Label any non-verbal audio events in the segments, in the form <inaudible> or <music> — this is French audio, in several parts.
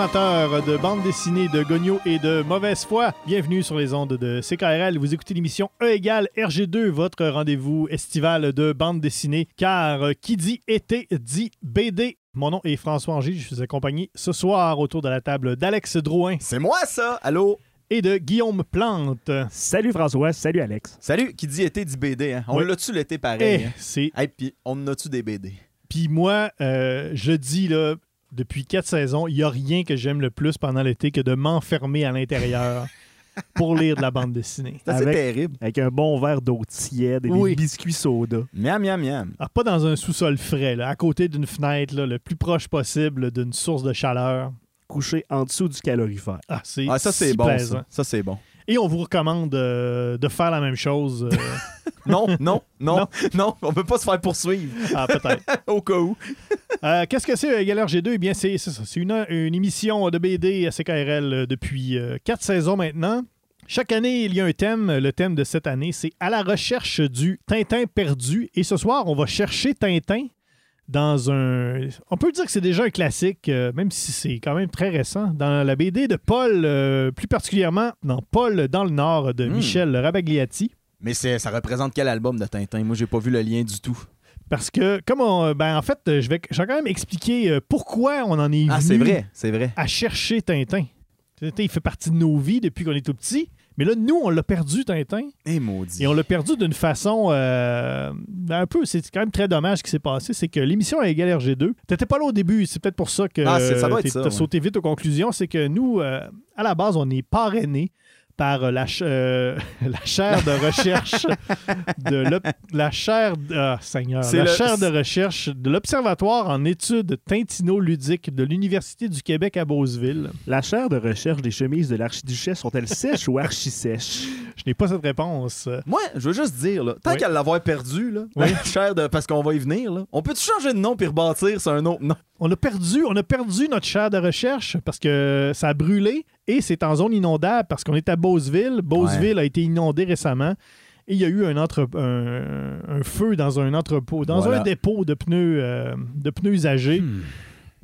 Amateurs de bande dessinée, de gogno et de mauvaise foi, bienvenue sur les ondes de CKRL. Vous écoutez l'émission E égale RG2, votre rendez-vous estival de bande dessinée, car euh, qui dit été dit BD. Mon nom est François Angers, je suis accompagné ce soir autour de la table d'Alex Drouin C'est moi ça! Allô? et de Guillaume Plante. Salut François, salut Alex. Salut, qui dit été dit BD, hein? On Oui. l'a-tu l'été Eh, pareil? hein? c'est Hey, puis on en a-tu des BD? Puis moi, euh, je dis là, depuis quatre saisons, il n'y a rien que j'aime le plus pendant l'été que de m'enfermer à l'intérieur <laughs> pour lire de la bande dessinée. C'est terrible. Avec un bon verre d'eau tiède et Oui. des biscuits soda. Miam, miam, miam. Ah, pas dans un sous-sol frais, là, à côté d'une fenêtre, là, le plus proche possible d'une source de chaleur. Couché en dessous du calorifère. Ah, c'est Ah, ça, c'est si bon, plaisant. ça. Ça, c'est bon. Et on vous recommande euh, de faire la même chose. euh, <laughs> Non, non, non, Non. on peut pas se faire poursuivre, ah, peut-être. <laughs> au cas où. Euh, Qu'est-ce que c'est, Galère G2? Eh bien, c'est c'est ça. C'est une, une émission de BD à CKRL euh, depuis euh, quatre saisons maintenant. Chaque année, il y a un thème. Le thème de cette année, c'est À la recherche du Tintin perdu. Et ce soir, on va chercher Tintin dans un... On peut dire que c'est déjà un classique, euh, même si c'est quand même très récent, dans la BD de Paul, euh, plus particulièrement dans Paul dans le Nord de Hmm. Michel Rabagliati. Mais ça représente quel album de Tintin? Moi, j'ai pas vu le lien du tout. Parce que, comme on, ben, en fait, je vais, je vais quand même expliquer euh, pourquoi on en est Ah, venu vrai, vrai. à chercher Tintin. Tintin, il fait partie de nos vies depuis qu'on est tout petit. Mais là, nous, on l'a perdu, Tintin. Eh, maudit. Et on l'a perdu d'une façon euh, un peu. C'est quand même très dommage ce qui s'est passé. C'est que l'émission a égal RG2. T'étais pas là au début. C'est peut-être pour ça que Ah, ça doit être t'es- ça, t'as ouais. sauté vite aux conclusions. C'est que nous, euh, à la base, on est parrainés par euh, la, ch- euh, <laughs> la chaire de recherche <laughs> de l'op- la chaire de- ah, Seigneur, C'est la le- chaire de recherche de l'Observatoire en études tintino-ludiques de l'Université du Québec à Beauceville. La chair de recherche des chemises de l'archiduchesse sont-elles sèches ou archi-sèches? <laughs> Je n'ai pas cette réponse. Moi, je veux juste dire, là, tant Oui. qu'à l'avoir perdu, là, Oui. la chair de, parce qu'on va y venir, là, on peut-tu changer de nom puis rebâtir sur un autre nom? On a perdu, on a perdu notre chaire de recherche parce que ça a brûlé et c'est en zone inondable parce qu'on est à Beauceville. Beauceville a été inondé récemment et il y a eu un, entre- un, un feu dans un entrepôt, dans Voilà. un dépôt de pneus, euh, de pneus usagés. Hmm.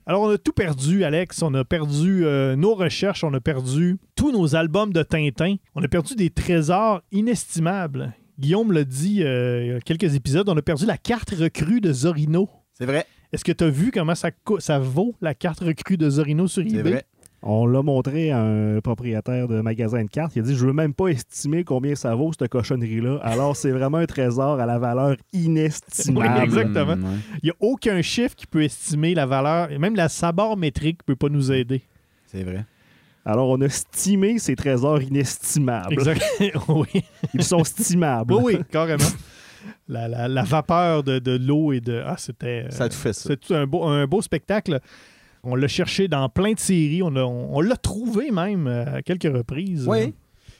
Alors, on a tout perdu, Alex. On a perdu euh, nos recherches, on a perdu tous nos albums de Tintin. On a perdu des trésors inestimables. Guillaume l'a dit euh, il y a quelques épisodes, on a perdu la carte recrue de Zorino. C'est vrai, Est-ce que tu as vu comment ça, vaut, la carte recrue de Zorino sur c'est eBay? vrai. On l'a montré à un propriétaire de magasin de cartes. Il a dit Je veux même pas estimer combien ça vaut, cette cochonnerie-là. Alors, c'est vraiment un trésor à la valeur inestimable. Oui, exactement. Ouais. Il n'y a aucun chiffre qui peut estimer la valeur. Et même la sabord métrique ne peut pas nous aider. C'est vrai. Alors, on a stimé ces trésors inestimables. <laughs> Oui. Ils sont stimables. oui, oui, carrément. La, la- la vapeur de, de l'eau et de. Ah, c'était. euh, Ça te fait ça. C'est tout un beau, un beau spectacle? On l'a cherché dans plein de séries. On, a- on- on l'a trouvé même euh, à quelques reprises. Oui.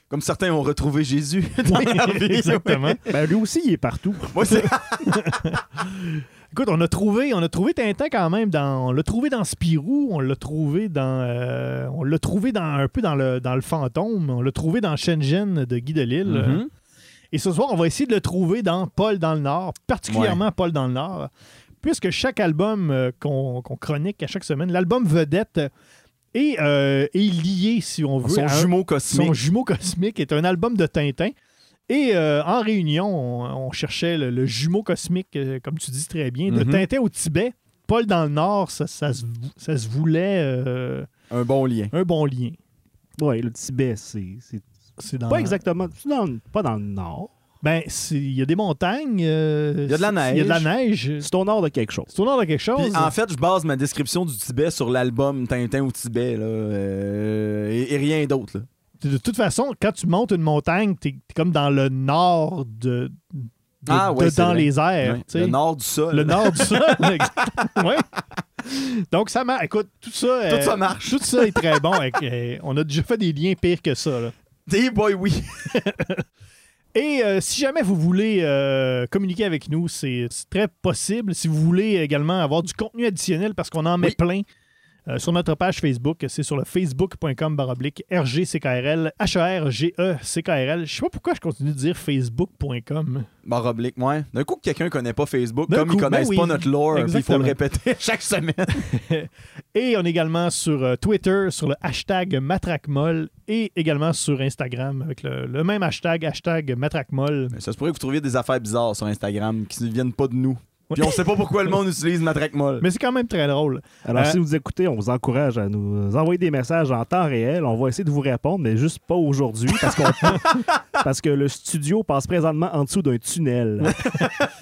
Comme certains ont retrouvé Jésus. <laughs> dans Oui, vie. exactement. <laughs> Ben, lui aussi, il est partout. <laughs> Moi, c'est- Écoute, on a trouvé, on a trouvé Tintin quand même dans, on l'a trouvé dans Spirou, on l'a trouvé dans, euh, on l'a trouvé dans un peu dans le dans le fantôme, on l'a trouvé dans Shenzhen de Guy Delisle. Mhm. Et ce soir, on va essayer de le trouver dans Paul dans le Nord, particulièrement Paul dans le Nord, puisque chaque album euh, qu'on qu'on chronique à chaque semaine, l'album vedette est, euh, est lié, si on veut, Son à jumeau cosmique. son jumeau cosmique est un album de Tintin. Et euh, en réunion, on, on cherchait le, le jumeau cosmique, euh, comme tu dis très bien, de Mhm. Tintin au Tibet. Paul dans le Nord, ça, ça se, ça se voulait euh, Un bon lien. un bon lien. Oui, le Tibet, c'est c'est pas exactement. dans- pas dans le nord. Ben, il y a des montagnes. euh, Il y a de la Il y a de la neige. neige. C'est au nord de quelque chose. C'est au nord de quelque chose. Puis, en fait, je base ma description du Tibet sur l'album Tintin au Tibet, là, euh, et, et rien d'autre. là. De toute façon, quand tu montes une montagne, t'es es comme dans le nord de, de- Ah, ouais, de- c'est dans vrai. les airs. Le nord du sol. Le nord du sol. <laughs> Ouais. Donc, ça marche. Écoute, tout ça. euh, Tout ça marche. Tout ça est très bon. <laughs> Euh, on a déjà fait des liens pires que ça. là. Des boy, oui. <laughs> Et euh, si jamais vous voulez euh, communiquer avec nous, c'est très possible. Si vous voulez également avoir du contenu additionnel, parce qu'on en met plein euh, sur notre page Facebook, c'est sur le facebook.com baroblique RGCKRL, H-E-R-G-E-C-K-R-L. Je sais pas pourquoi je continue de dire facebook.com. Barre oblique, ouais. D'un coup, quelqu'un connaît pas Facebook, comme coup, ils connaissent ben oui. pas notre lore, il faut le répéter <laughs> chaque semaine. <laughs> Et on est également sur euh, Twitter, sur le hashtag MatraqueMolle et également sur Instagram avec le, le même hashtag, hashtag MatraqueMolle. Ça se pourrait que vous trouviez des affaires bizarres sur Instagram qui ne viennent pas de nous. Puis on sait pas pourquoi le monde utilise Matraque Molle. Mais c'est quand même très drôle. Alors, Euh, si vous écoutez, on vous encourage à nous envoyer des messages en temps réel. On va essayer de vous répondre, mais juste pas aujourd'hui parce, qu'on- <laughs> parce que le studio passe présentement en dessous d'un tunnel.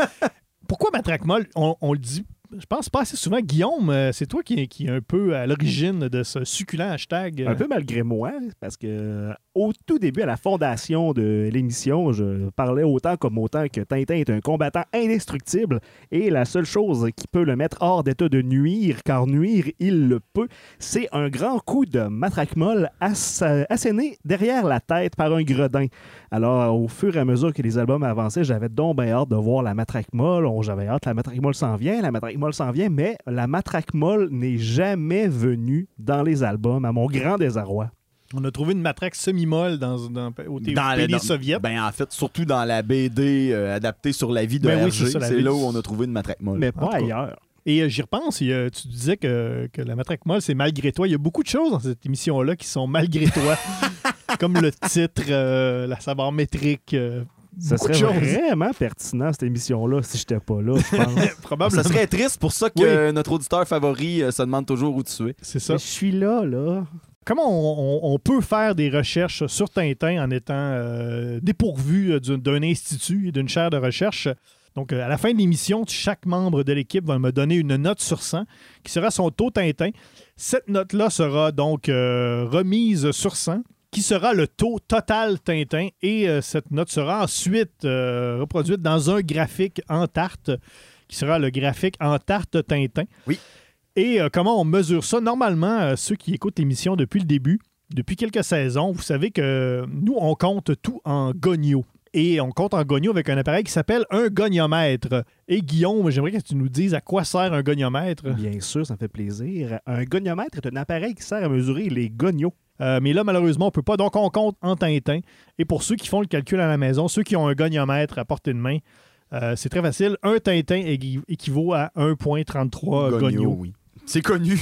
<laughs> Pourquoi Matraquemolle, on, on le dit, je pense pas assez souvent. Guillaume, euh, c'est toi qui, qui est un peu à l'origine de ce succulent hashtag. Un peu malgré moi, parce que euh, au tout début, à la fondation de l'émission, je parlais autant comme autant que Tintin est un combattant indestructible et la seule chose qui peut le mettre hors d'état de nuire, car nuire, il le peut, c'est un grand coup de matraque molle ass- asséné derrière la tête par un gredin. Alors, au fur et à mesure que les albums avançaient, j'avais donc bien hâte de voir la matraque molle. J'avais hâte, la matraque molle s'en vient, la matraque molle s'en vient, mais la matraque molle n'est jamais venue dans les albums, à mon grand désarroi. On a trouvé une matraque semi-molle dans, dans, au Dans. Ben, en fait, surtout dans la BD euh, adaptée sur la vie de Ben oui, c'est là où on a trouvé une Matraque Molle. Mais pas ailleurs. Et euh, j'y repense, et, euh, tu disais que, que la matraque molle, c'est malgré toi. Il y a beaucoup de choses dans cette émission-là qui sont malgré toi. <laughs> Comme le titre, euh, la savoir métrique. euh, Ça serait vraiment pertinent, cette émission-là, si j'étais pas là, je pense. <laughs> Probablement. Ça serait triste pour ça que Oui. notre auditeur favori euh, se demande toujours où tu es. C'est ça. Mais je suis là, là. Comment on, on- on peut faire des recherches sur Tintin en étant euh, dépourvu euh, d'un institut et d'une chaire de recherche? Donc, à la fin de l'émission, chaque membre de l'équipe va me donner une note sur 100 qui sera son taux Tintin. Cette note-là sera donc euh, remise sur 100 qui sera le taux total Tintin et euh, cette note sera ensuite euh, reproduite dans un graphique en tarte qui sera le graphique en tarte Tintin. Oui. Et euh, comment on mesure ça? Normalement, ceux qui écoutent l'émission depuis le début, depuis quelques saisons, vous savez que nous, on compte tout en gogno. Et on compte en gogno avec un appareil qui s'appelle un goniomètre. Et Guillaume, j'aimerais que tu nous dises à quoi sert un goniomètre. Bien sûr, ça me fait plaisir. Un goniomètre est un appareil qui sert à mesurer les gonios. Euh, mais là, malheureusement, on ne peut pas. Donc, on compte en Tintin. Et pour ceux qui font le calcul à la maison, ceux qui ont un goniomètre à portée de main, euh, c'est très facile. Un Tintin équi- équivaut à 1,33 gogno. oui. C'est connu.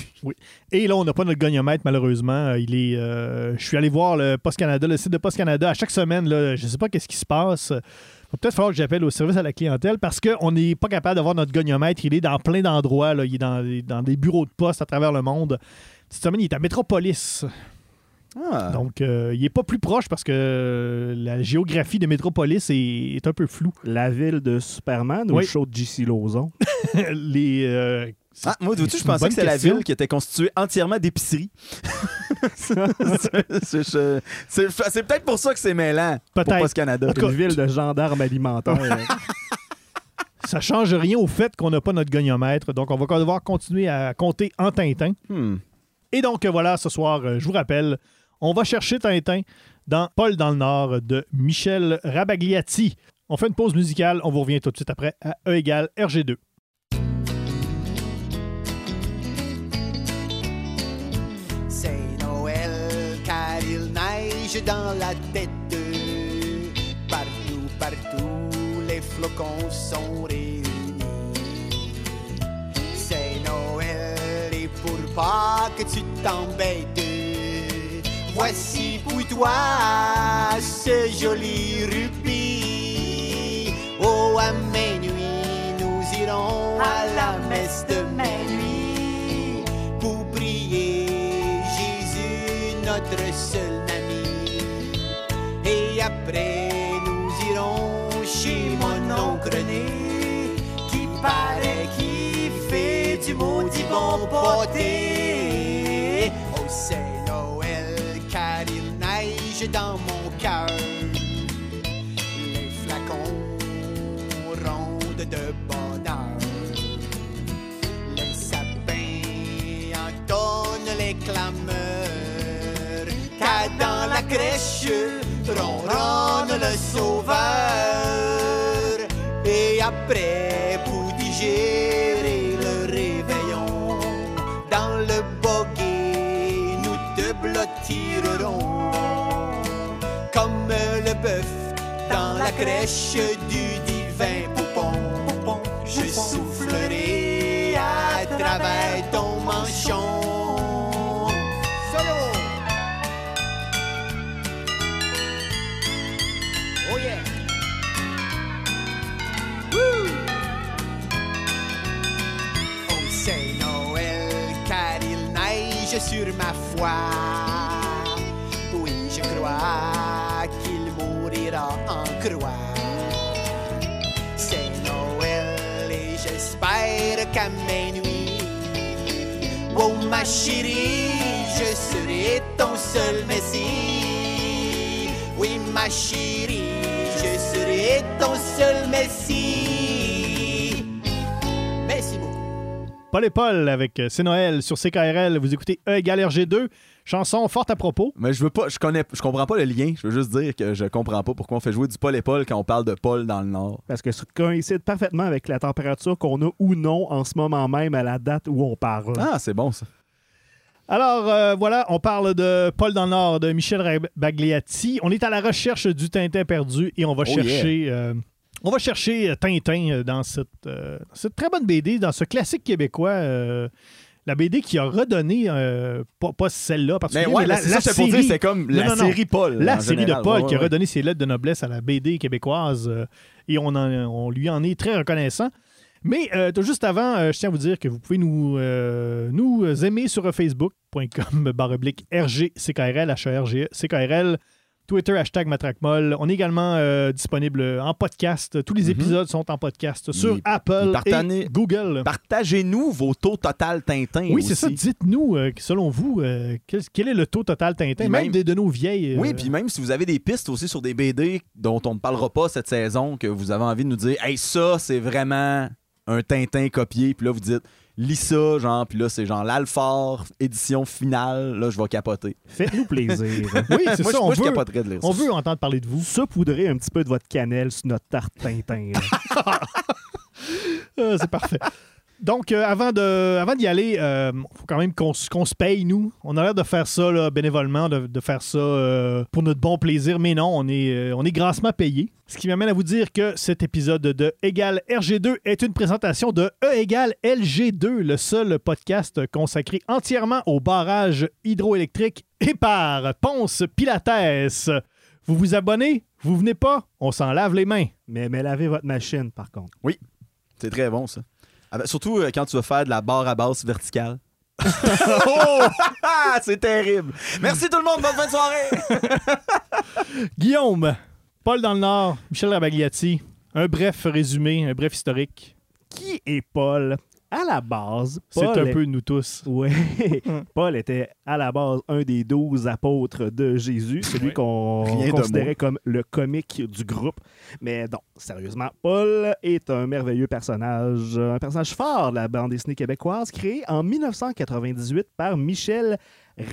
Et là, on n'a pas notre goniomètre, malheureusement. Euh, Il est, euh, je suis allé voir le Post Canada, le site de Post Canada. À chaque semaine, là, je ne sais pas qu'est-ce qui se passe. Il va peut-être falloir que j'appelle au service à la clientèle parce qu'on n'est pas capable d'avoir notre goniomètre. Il est dans plein d'endroits. là. Il est dans, des- dans des bureaux de poste à travers le monde. Cette semaine, il est à Métropolis. Ah. Donc, euh, il n'est pas plus proche parce que la géographie de Métropolis est, est un peu floue. La ville de Superman ou le show de J.C. Lozon? <laughs> Les, euh, Ah, moi, c'est je pensais que c'était la ville qui était constituée entièrement d'épiceries. <laughs> c'est peut-être pour ça que c'est mêlant. Peut-être. Canada. Une ville de gendarmes alimentaires. <laughs> ça change rien au fait qu'on n'a pas notre goniomètre. Donc, on va devoir continuer à compter en Tintin. Hmm. Et donc voilà, ce soir, euh, je vous rappelle, on va chercher Tintin dans Paul dans le Nord de Michel Rabagliati. On fait une pause musicale, on vous revient tout de suite après à E égale RG2. C'est Noël car il neige dans la tête. Partout, partout, les flocons sont réunis. C'est Noël et pour pas que tu t'embêtes, voici pour toi ce joli rubis. Oh, à minuit, nous irons à la messe de minuit pour prier Jésus, notre seul ami. Et après, nous irons chez mon oncle René, qui paraît qu'il fait du maudit bon pâté. Dans mon cœur. Les flacons rondent de bonheur. Les sapins entonnent les clameurs. Car dans la crèche ronronne le sauveur. après, pour digérer la crèche du divin poupon. Je soufflerai à travers ton manchon. Solo! Oh yeah! Noël car il neige sur ma foi. Nuits, oh ma chérie, je serai ton seul messie. Oui, ma chérie, je serai ton seul messie. Paul et Paul avec euh, C'est Noël sur CKRL. Vous écoutez E égale RG2. Chanson forte à propos. Mais je veux pas, je connais, je comprends pas le lien. Je veux juste dire que je comprends pas pourquoi on fait jouer du Paul et Paul quand on parle de Paul dans le Nord. Parce que ça coïncide parfaitement avec la température qu'on a ou non en ce moment même à la date où on parle. Ah, c'est bon ça. Alors euh, voilà, on parle de Paul dans le Nord de Michel Bagliati. On est à la recherche du Tintin perdu et on va Oh chercher. euh, on va chercher euh, Tintin euh, dans cette, euh, cette très bonne BD, dans ce classique québécois. euh, la BD qui a redonné, euh, pas, pas celle-là, Mais particulièrement, ouais, mais là, c'est ça, c'est comme la Non, non, non. série Paul. la série général. de Paul Ouais, qui a ouais. redonné ses lettres de noblesse à la BD québécoise et on, en- on lui en est très reconnaissant. Mais euh, tout juste avant, euh, je tiens à vous dire que vous pouvez nous, euh, nous aimer sur facebook.com baroblique RGCKRL, H-E-R-G-E, CKRL, Twitter, hashtag Matraquemolle. On est également euh, disponible en podcast. Tous les Mhm. épisodes sont en podcast sur Apple et Google. Partagez-nous vos taux total Tintin. oui, c'est ça. Dites-nous, euh, selon vous, euh, quel, quel est le taux total Tintin, même, même- des de nos vieilles. Oui, puis même si vous avez des pistes aussi sur des BD dont on ne parlera pas cette saison, que vous avez envie de nous dire, hey, ça, c'est vraiment un Tintin copié, puis là, vous dites, lis ça, genre, puis là, c'est genre l'Alfort, édition finale, là, je vais capoter. Faites-nous plaisir. <laughs> Oui, c'est moi, ça. on moi, je veut- capoterais de lire On ça. veut entendre parler de vous. Saupoudrez un petit peu de votre cannelle sur notre tarte Tintin. Euh, <laughs> c'est parfait. Donc, euh, avant de, avant d'y aller, il faut quand même qu'on, se paye, nous. On a l'air de faire ça là, bénévolement, de, de faire ça euh, pour notre bon plaisir, mais non, on est, euh, on est grassement payé. Ce qui m'amène à vous dire que cet épisode de Égal RG2 est une présentation de E égale LG2, le seul podcast consacré entièrement au barrage hydroélectrique <laughs> et par Ponce Pilates. Vous vous abonnez? Vous venez pas? On s'en lave les mains. mais, mais lavez votre machine, par contre. C'est très bon, ça. Ah ben, surtout euh, quand tu vas faire de la barre à basse verticale. <laughs> oh! <laughs> c'est terrible. Merci tout le monde, bonne fin de soirée. <laughs> Guillaume, Paul dans le Nord, Michel Rabagliati. Un bref résumé, un bref historique. Qui est Paul? À la base, C'est Paul un est- peu nous tous. Oui. <laughs> Paul était à la base un des douze apôtres de Jésus, celui Ouais. qu'on considérait comme le comique du groupe. Mais non, sérieusement, Paul est un merveilleux personnage, un personnage fort de la bande dessinée québécoise, créé en 1998 par Michel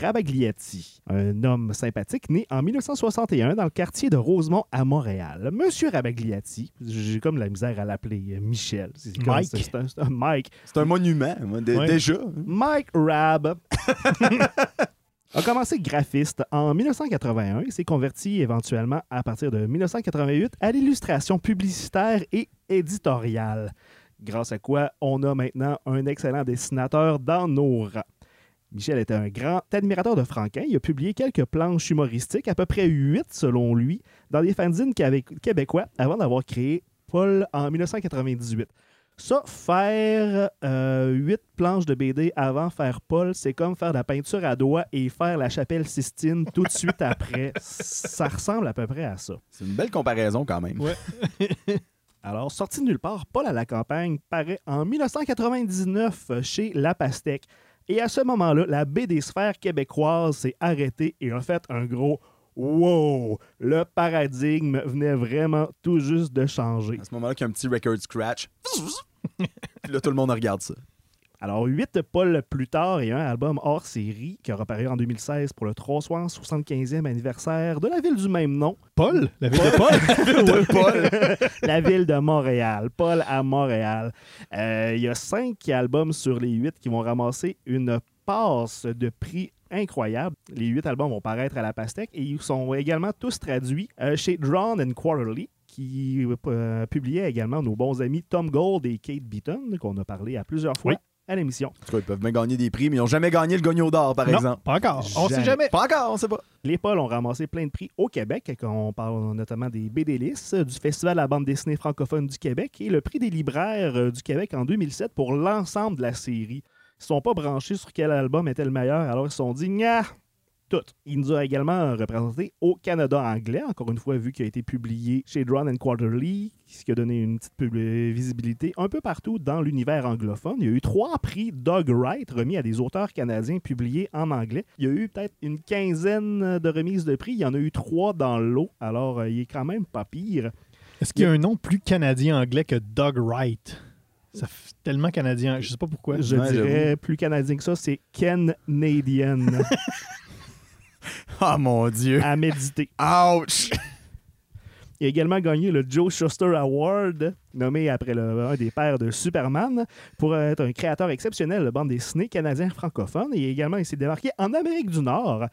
Rabagliati, un homme sympathique né en 1961 dans le quartier de Rosemont à Montréal. Monsieur Rabagliati, j'ai comme la misère à l'appeler euh, Michel. Comme- Mike. c'est un- c'est un Mike. C'est un monument, Ouais. déjà. Mike Rabb <laughs> a commencé graphiste en 1981 et s'est converti éventuellement à partir de 1988 à l'illustration publicitaire et éditoriale. Grâce à quoi on a maintenant un excellent dessinateur dans nos rangs. Michel était un grand admirateur de Franquin. Il a publié quelques planches humoristiques, à peu près huit selon lui, dans des fanzines québé- québécois avant d'avoir créé Paul en 1998. Ça, faire euh, huit planches de BD avant faire Paul, c'est comme faire de la peinture à doigts et faire la chapelle Sistine tout de suite après. <laughs> Ça ressemble à peu près à ça. C'est une belle comparaison quand même. Ouais. <laughs> Alors, sorti de nulle part, Paul à la campagne paraît en 1999 chez La Pastèque. Et à ce moment-là, la BD sphère québécoise s'est arrêtée et a fait un gros Wow! Le paradigme venait vraiment tout juste de changer. À ce moment-là, qu'il y a un petit record scratch. <laughs> Puis là, tout le monde regarde ça. Alors, huit Paul plus tard et un album hors série qui aura paru en 2016 pour le 375e anniversaire de la ville du même nom, Paul? La ville de Paul? <laughs> de Paul. <laughs> la ville de Montréal. Paul à Montréal. Euh, Il y a cinq albums sur les huit qui vont ramasser une passe de prix incroyable. Les huit albums vont paraître à la pastèque et ils sont également tous traduits euh, chez Drawn and Quarterly qui euh, publiait également nos bons amis Tom Gold et Kate Beaton qu'on a parlé à plusieurs fois Oui. À l'émission. En tout cas, ils peuvent même gagner des prix, mais ils n'ont jamais gagné le gagnon d'or, par non, exemple. pas encore. On sait Jamais. jamais. Pas encore, on sait pas. Les Pauls ont ramassé plein de prix au Québec. On parle notamment des BDLIS, du Festival de la bande dessinée francophone du Québec et le prix des libraires euh, du Québec en 2007 pour l'ensemble de la série. Ils ne sont pas branchés sur quel album était le meilleur, alors ils se sont dit, Nya, tout. Il nous a également représenté au Canada anglais, encore une fois, vu qu'il a été publié chez Drawn and Quarterly, ce qui a donné une petite pub- visibilité un peu partout dans l'univers anglophone. Il y a eu trois prix Dog Wright remis à des auteurs canadiens publiés en anglais. Il y a eu peut-être une quinzaine de remises de prix. Il y en a eu trois dans l'eau, alors euh, il est quand même pas pire. Est-ce qu'il y a un nom plus canadien-anglais que Doug Wright? Ça fait tellement canadien. Je sais pas pourquoi. Je Ouais, dirais plus canadien que ça, c'est Ken <laughs> <laughs> Ah, mon Dieu. à méditer. Ouch! Il a également gagné le Joe Shuster Award, nommé après le- un des pères de Superman, pour être un créateur exceptionnel de bande dessinée canadien francophone. Et également, il s'est démarqué en Amérique du Nord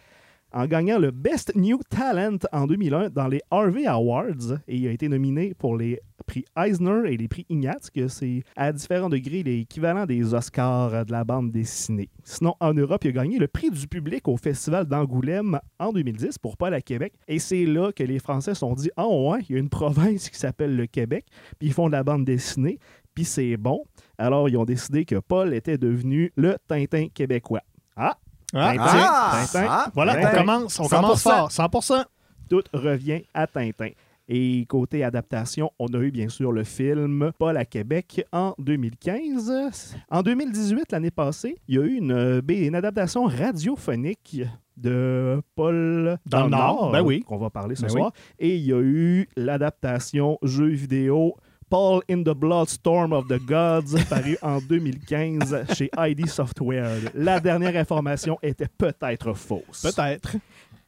en gagnant le Best New Talent en 2001 dans les Harvey Awards. Et il a été nominé pour les prix Eisner et les prix Ignatz, que c'est à différents degrés l'équivalent des Oscars de la bande dessinée. Sinon, en Europe, il a gagné le prix du public au Festival d'Angoulême en 2010 pour Paul à Québec. Et c'est là que les Français se sont dit Ah ouais, il y a une <laughs> province qui s'appelle le Québec, puis ils font de la bande dessinée, puis c'est bon. Alors, ils ont décidé que Paul était devenu le Tintin québécois. Ah, Ah, Tintin, ah, Tintin. ah, voilà, Tintin. on commence, on 100%. commence fort. 100%. tout revient à Tintin. Et côté adaptation, on a eu bien sûr le film Paul à Québec en 2015. En 2018, l'année passée, il y a eu une, euh, une adaptation radiophonique de Paul dans, le Nord, ben oui. qu'on va parler ce Ben soir. Et il y a eu l'adaptation jeu vidéo Paul in the Bloodstorm of the Gods, <laughs> paru en 2015 chez ID Software. La dernière information était peut-être fausse. Peut-être.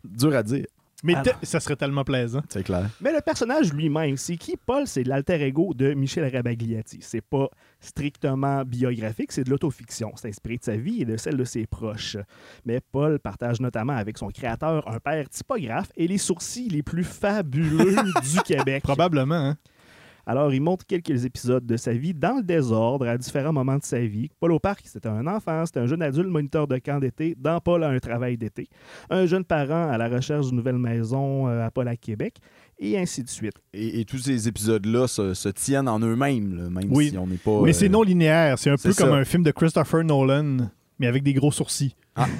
Dur à dire, Mais Alors. ça serait tellement plaisant. c'est clair. Mais le personnage lui-même, c'est qui? Paul, c'est l'alter ego de Michel Rabagliati. C'est pas strictement biographique, c'est de l'autofiction. C'est inspiré de sa vie et de celle de ses proches. Mais Paul partage notamment avec son créateur un père typographe et les sourcils les plus fabuleux <laughs> du Québec. Probablement. hein. Alors, il montre quelques épisodes de sa vie dans le désordre à différents moments de sa vie. Paul au parc, c'était un enfant, c'était un jeune adulte moniteur de camp d'été. Dans Paul a un travail d'été. Un jeune parent à la recherche d'une nouvelle maison euh, à Paul à Québec. Et ainsi de suite. Et, et tous ces épisodes-là se, se tiennent en eux-mêmes, là, même Oui. si on n'est pas. Mais euh, c'est non linéaire. C'est un peu comme un film de Christopher Nolan, mais avec des gros sourcils. Ah. <laughs>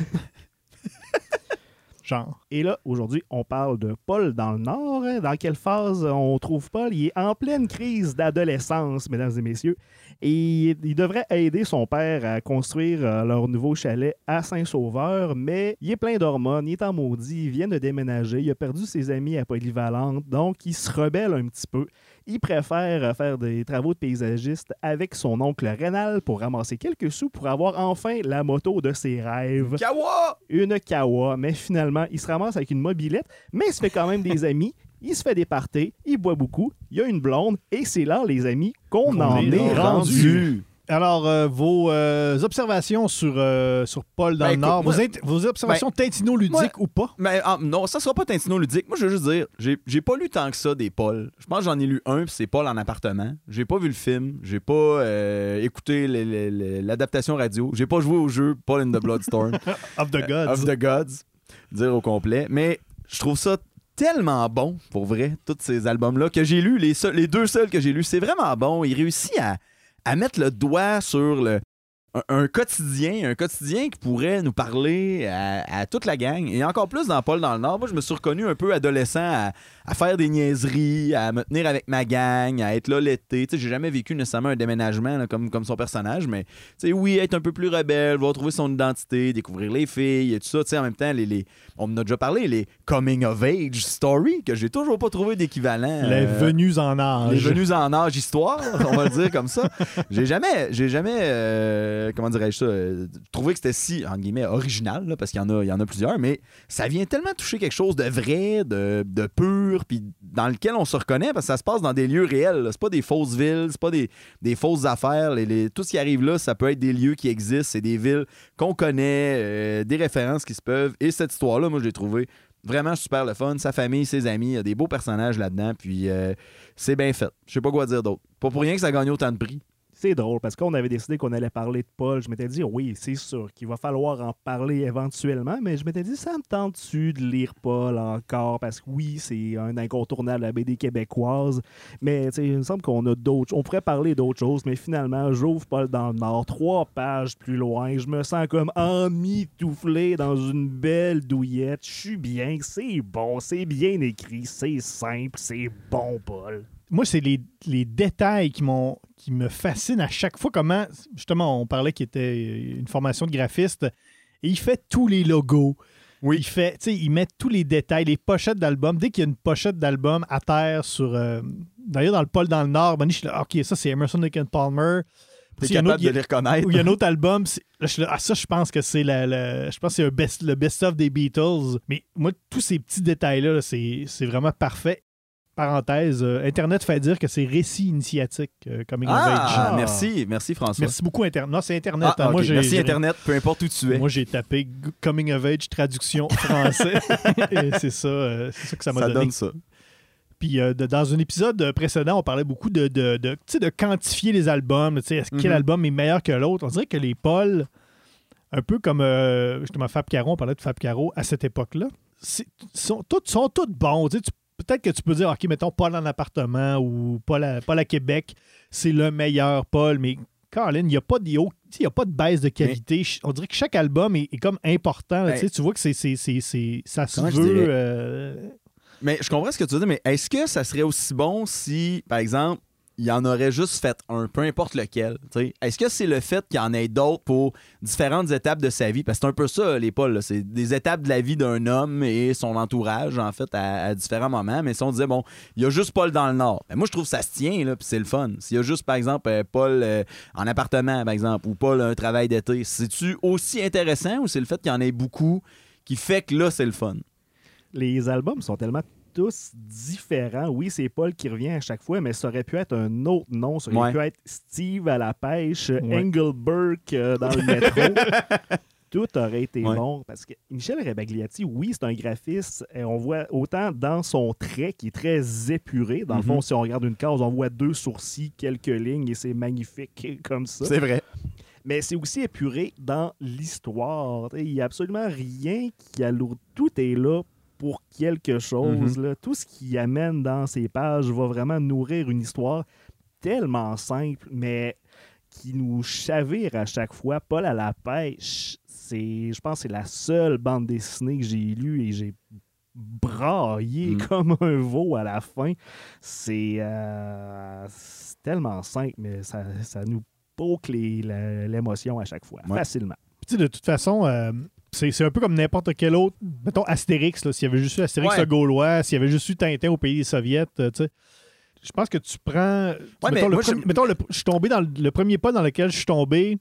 Et là, aujourd'hui, on parle de Paul dans le Nord. Dans quelle phase on trouve Paul? Il est en pleine crise d'adolescence, mesdames et messieurs. Et il devrait aider son père à construire euh, leur nouveau chalet à Saint-Sauveur, mais il est plein d'hormones, il est en maudit, il vient de déménager, il a perdu ses amis à Polyvalente, donc il se rebelle un petit peu. Il préfère euh, faire des travaux de paysagiste avec son oncle Rénal pour ramasser quelques sous pour avoir enfin la moto de ses rêves Kawa! une Kawa, mais finalement, il se ramasse avec une mobilette, mais il se fait quand même des amis. Il se fait des parties, il boit beaucoup, il y a une blonde, et c'est là, les amis, qu'on en est est rendu. Alors, euh, vos euh, observations sur, euh, sur Paul dans Ben, le Nord, écoute, vos, observations tintinoludiques moi- ou pas? Mais ah, non, ça sera pas Tintino ludique. Moi, je veux juste dire, j'ai pas lu tant que ça des Paul. Je pense que j'en ai lu un, puis c'est Paul en appartement. J'ai pas vu le film. J'ai pas écouté l'adaptation radio. J'ai pas joué au jeu Paul in the Bloodstorm <laughs> Of the Gods. of the Gods, dire au complet. Mais je trouve ça tellement bon, pour vrai, tous ces albums-là que j'ai lus, les, les deux seuls que j'ai lus, c'est vraiment bon. Il réussit à, à mettre le doigt sur le, un, quotidien, un quotidien qui pourrait nous parler à, à toute la gang. Et encore plus dans Paul dans le Nord. Moi, je me suis reconnu un peu adolescent à, à faire des niaiseries, à me tenir avec ma gang, à être là l'été. Tu sais, j'ai jamais vécu nécessairement un déménagement là, comme, comme son personnage, mais tu sais, oui, être un peu plus rebelle, voir trouver son identité, découvrir les filles et tout ça. Tu sais, en même temps, les, les- on en a déjà parlé, les coming of age story, que j'ai toujours pas trouvé d'équivalent. Les euh, venues en les âge. venues en âge histoire, on va le dire comme ça. <laughs> J'ai jamais, j'ai jamais euh, comment dirais-je ça, euh, trouver que c'était si, en guillemets, original, là, parce qu'il y, en a- il y en a plusieurs, mais ça vient tellement toucher quelque chose de vrai, de, de puis dans lequel on se reconnaît, parce que ça se passe dans des lieux réels. C'est pas des fausses villes, c'est pas des, des fausses affaires. Tout ce qui arrive là, ça peut être des lieux qui existent, c'est des villes qu'on connaît, euh, des références qui se peuvent. Et cette histoire-là, moi, je l'ai trouvée vraiment super le fun. Sa famille, ses amis, il y a des beaux personnages là-dedans, puis euh, c'est bien fait. Je sais pas quoi dire d'autre. Pas pour rien que ça gagne autant de prix. C'est drôle parce qu'on avait décidé qu'on allait parler de Paul. Je m'étais dit, oui, c'est sûr qu'il va falloir en parler éventuellement, mais je m'étais dit, ça me tente-tu de lire Paul encore? Parce que oui, c'est un incontournable de la BD québécoise, mais il me semble qu'on a d'autres. On pourrait parler d'autres choses, mais finalement, j'ouvre Paul dans le Nord, trois pages plus loin. Je me sens comme emmitouflé dans une belle douillette. Je suis bien, c'est bon, c'est bien écrit, c'est simple, c'est bon, Paul. Moi, c'est les, les détails qui, m'ont, qui me fascinent à chaque fois. Comment, justement, on parlait qu'il était une formation de graphiste et il fait tous les logos. Oui. Il fait, tu sais, il met tous les détails, les pochettes d'albums. Dès qu'il y a une pochette d'album à terre sur. euh, D'ailleurs, dans le pôle dans le Nord, Bonnie, je suis là, OK, ça, c'est Emerson Lake and Palmer. T'es capable autre- de les reconnaître. il y a un autre album. Là, je ah, ça, je pense que c'est la, la- je pense que c'est best, le best-of des Beatles. Mais moi, tous ces petits détails-là, là, c'est c'est vraiment parfait. Parenthèse, euh, Internet fait dire que c'est récit initiatique, euh, Coming of Age. Ah, Ah. merci, merci François. Merci beaucoup, Internet. Non, c'est Internet. Ah, hein. Moi, j'ai- Merci Internet, peu importe où tu es. Moi, j'ai tapé Coming of Age traduction <laughs> français. <laughs> Et c'est ça, euh, c'est ça que ça m'a ça donné. donne ça. Puis euh, de- dans un épisode précédent, on parlait beaucoup de, de, de, tu sais, de quantifier les albums. tu sais, est-ce- Quel Mhm. album est meilleur que l'autre? On dirait que les Paul, un peu comme euh, justement Fab Caro, on parlait de Fab Caro à cette époque-là, c'est- sont, tous, sont tous bons. Tu sais, tu- Peut-être que tu peux dire, OK, mettons Paul en appartement ou Paul à, Paul à Québec, c'est le meilleur Paul, mais Colin, il n'y a, pas de- il a pas de baisse de qualité. On dirait que chaque album est, est comme important. tu vois que c'est, c'est, c'est, c'est- ça se comment veut. euh, Mais je comprends ce que tu veux dire, mais est-ce que ça serait aussi bon si, par exemple, il en aurait juste fait un, peu importe lequel? Est-ce que c'est le fait qu'il y en ait d'autres pour différentes étapes de sa vie? Parce que c'est un peu ça, les Pauls. C'est des étapes de la vie d'un homme et son entourage, en fait, à, différents moments. Mais si on disait, bon, il y a juste Paul dans le Nord. Ben, moi, je trouve que ça se tient, puis c'est le fun. S'il y a juste, par exemple, euh, Paul euh, en appartement, par exemple, ou Paul un travail d'été, c'est-tu aussi intéressant ou c'est le fait qu'il y en ait beaucoup qui fait que là, c'est le fun? les albums sont tellement tous différents. Oui, c'est Paul qui revient à chaque fois, mais ça aurait pu être un autre nom. Ça aurait Ouais. pu être Steve à la pêche, Ouais. Engelberg euh, dans le métro. <laughs> Tout aurait été Ouais. bon parce que Michel Rebagliati, oui, c'est un graphiste. Et on voit autant dans son trait qui est très épuré. Dans le fond, Mhm. si on regarde une case, on voit deux sourcils, quelques lignes et c'est magnifique <laughs> comme ça C'est vrai. mais c'est aussi épuré dans l'histoire. Il n'y a absolument rien qui alourdit. Tout est là pour quelque chose. là. Tout ce qui amène dans ces pages va vraiment nourrir une histoire tellement simple, mais qui nous chavire à chaque fois. Paul à la pêche, c'est, je pense que c'est la seule bande dessinée que j'ai lue et j'ai braillé Mm. <laughs> comme un veau à la fin. C'est, euh, tellement simple, mais ça, ça nous la- l'émotion à chaque fois, Ouais. facilement. Puis, tu sais, de toute façon, euh, c'est un peu comme n'importe quel autre. Mettons Astérix, s'il y avait juste eu Astérix Ouais. le Gaulois, s'il y avait juste eu Tintin au pays des Soviets, euh, tu sais. Je pense que tu prends. Ouais, mettons, mais le moi, premier- je- mettons, le- je suis tombé dans le, le premier pas dans lequel je suis tombé.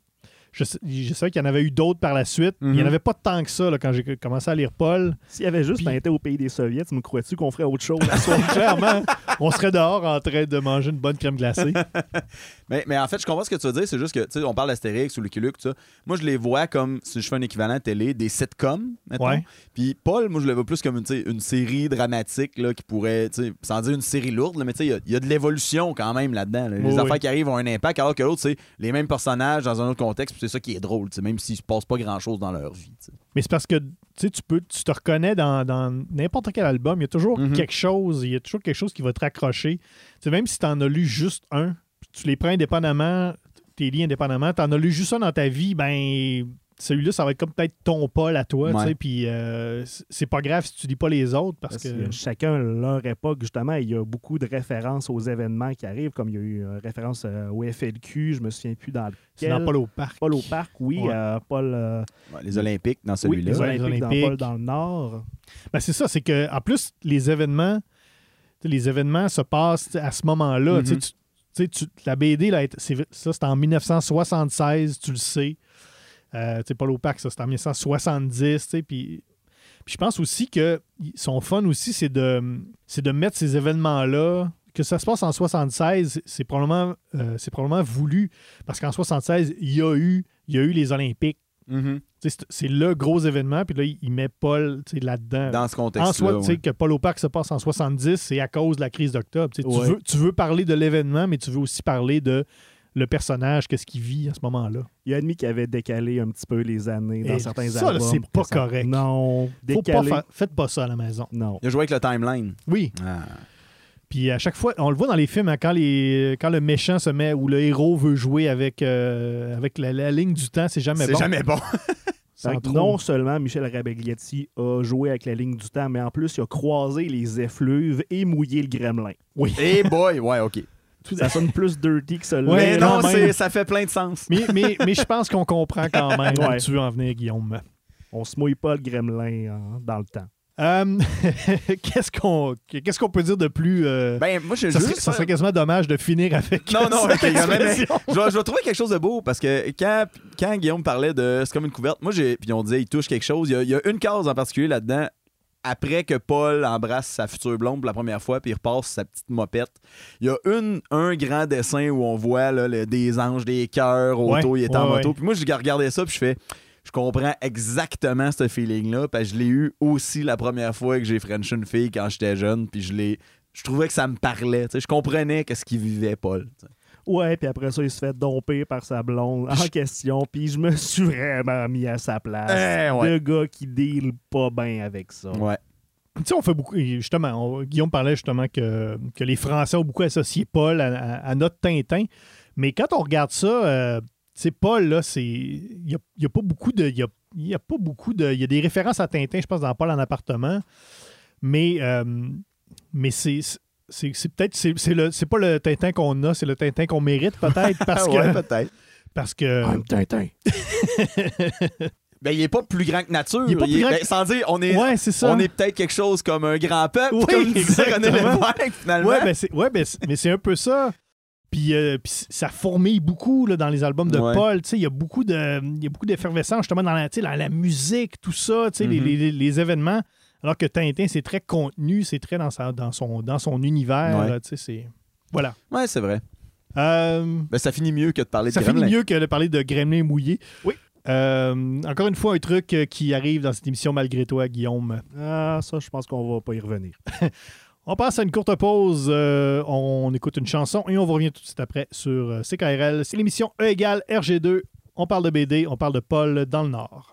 Je, je sais qu'il y en avait eu d'autres par la suite. mais Il n'y en Mhm. avait pas tant que ça là, quand j'ai commencé à lire Paul. S'il y avait juste Puis- été au pays des Soviets, tu me crois-tu qu'on ferait autre chose? <laughs> Clairement, on serait dehors en train de manger une bonne crème glacée. <laughs> Mais, mais en fait, je comprends ce que tu veux dire. C'est juste que, tu sais, on parle d'Astérix ou Lucky Luke, tout ça. Moi, je les vois comme, si je fais un équivalent télé, des sitcoms, mettons. Ouais. Puis Paul, moi, je le vois plus comme une, tu sais, une série dramatique là, qui pourrait, tu sais, sans dire une série lourde, là, mais tu sais, il y a- il y, a de l'évolution quand même là-dedans. là. Les Oui, affaires oui. qui arrivent ont un impact, alors que l'autre, c'est les mêmes personnages dans un autre contexte, c'est ça qui est drôle, tu sais, même s'il se passe pas grand-chose dans leur vie. Mais c'est parce que tu peux, tu te reconnais dans, dans n'importe quel album. Il y a toujours Mhm. quelque chose, il y a toujours quelque chose qui va te raccrocher. Tu sais, même si tu en as lu juste un, tu les prends indépendamment, tes lis indépendamment, tu en as lu juste un dans ta vie, ben celui-là, ça va être comme peut-être ton Paul à toi. tu sais. Puis euh, c'est- pas grave si tu lis pas les autres parce, Parce que. que chacun leur époque, justement, il y a beaucoup de références aux événements qui arrivent, comme il y a eu une référence euh, au FLQ, je me souviens plus dans C'est dans Paul au parc. Paul au parc, oui. Ouais. euh, Paul, euh, Ouais, les Olympiques dans oui, celui-là. les Ouais, Olympiques, les dans. Paul dans le Nord. Ben, c'est ça, c'est que en plus, les événements, les événements se passent à ce moment-là. Tu tu- la BD, là, ça, c'est en 1976, tu le sais. Euh, tu sais, Paul Opac, ça, c'est en 1970, tu sais, puis... puis je pense aussi que son fun aussi, c'est de, c'est de mettre ces événements-là, que ça se passe en 76, c'est probablement, euh, c'est probablement voulu, parce qu'en 76, il y a eu, il y a eu les Olympiques. Mhm. Sais, C'est c'est le gros événement, puis là, il- met Paul là-dedans. Dans ce En contexte-là. soi, tu sais, ouais. que Paul Opac se passe en 70, c'est à cause de la crise d'octobre. Tu veux, tu veux parler de l'événement, mais tu veux aussi parler de le personnage, qu'est-ce qu'il vit à ce moment-là. Il a admis qu'il avait décalé un petit peu les années dans Et certains ça, albums. c'est pour pas ça- correct. Non, Faut pas décalé. faites pas ça à la maison. Non. Il a joué avec le timeline. Oui. Ah. Puis à chaque fois, on le voit dans les films, hein, quand, les, quand le méchant se met, ou le héros veut jouer avec, euh, avec la, la ligne du temps, c'est jamais C'est bon. jamais bon. <laughs> Non seulement Michel Rabagliati a joué avec la ligne du temps, mais en plus, il a croisé les effluves et mouillé le gremlin. Eh boy, ouais, OK. Ça sonne plus dirty que quand non, ça fait plein de sens. Mais, mais, mais je pense qu'on comprend quand <laughs> même Ouais. où tu veux en venir, Guillaume. On se mouille pas le gremlin hein, dans le temps. Euh, <laughs> qu'est-ce qu'on qu'est-ce qu'on peut dire de plus... euh, Ben, moi, je ça, juste serait, ça serait quasiment dommage de finir avec Non, non, cette mais- je, vais, je vais trouver quelque chose de beau parce que quand, quand Guillaume parlait de c'est comme une couverte, moi j'ai puis on disait il touche quelque chose. Il y a, il y a une case en particulier là-dedans. Après que Paul embrasse sa future blonde pour la première fois puis il repasse sa petite mopette, il y a une, un grand dessin où on voit là, le- des anges, des cœurs, auto, Ouais, il est en moto. ouais. Puis moi, je regardais ça puis je fais je comprends exactement ce feeling-là parce que je l'ai eu aussi la première fois que j'ai French une fille quand j'étais jeune puis je l'ai je trouvais que ça me parlait. tu sais, Je comprenais qu'est-ce qu'il vivait, Paul. tu sais. Ouais, puis après ça, il se fait domper par sa blonde en question, puis je me suis vraiment mis à sa place. Eh, ouais. Le gars qui deal pas bien avec ça. Ouais. Tu sais, on fait beaucoup. Justement, on- Guillaume parlait justement que, que les Français ont beaucoup associé Paul à, à- à notre Tintin. Mais quand on regarde ça, euh, tu sais, Paul, là, c'est. Il n'y a, y a pas beaucoup de. Il y a, il y a pas beaucoup de. Il y a des références à Tintin, je pense, dans Paul en appartement. Mais, euh, mais c'est. C'est peut-être. C'est c'est le- c'est pas le Tintin qu'on a, c'est le Tintin qu'on mérite, peut-être, <laughs> parce que. ouais, peut-être. parce que Tintin. <laughs> Ben, il est pas plus grand que nature. Il est pas plus grand ben, que- Sans dire, on est, ouais, c'est ça. on est peut-être quelque chose comme un grand peuple, Oui, comme disait René exactement. Lévesque, finalement. Ouais, ben c'est, ouais, ben mais c'est un peu ça. Puis, euh, puis ça fourmille beaucoup là, dans les albums de Ouais. Paul. Tu sais, Il y a beaucoup de, il y a beaucoup d'effervescence justement dans la, dans la musique, tout ça, tu sais, les- Mhm. les, les- les événements. Alors que Tintin, c'est très contenu, c'est très dans, sa, dans, son, dans son univers. Ouais. là, tu sais, c'est... Voilà. Ouais, c'est vrai. Euh, Ben, ça finit mieux que de parler ça de finit Gremlin. mieux que de parler de Gremlin mouillé. Oui. Euh, encore une fois, un truc euh, qui arrive dans cette émission malgré toi, Guillaume. Ah, ça, je pense qu'on va pas y revenir. <laughs> On passe à une courte pause, euh, on écoute une chanson et on vous revient tout de suite après sur CKRL. C'est l'émission E égale RG2. On parle de BD, on parle de Paul dans le Nord.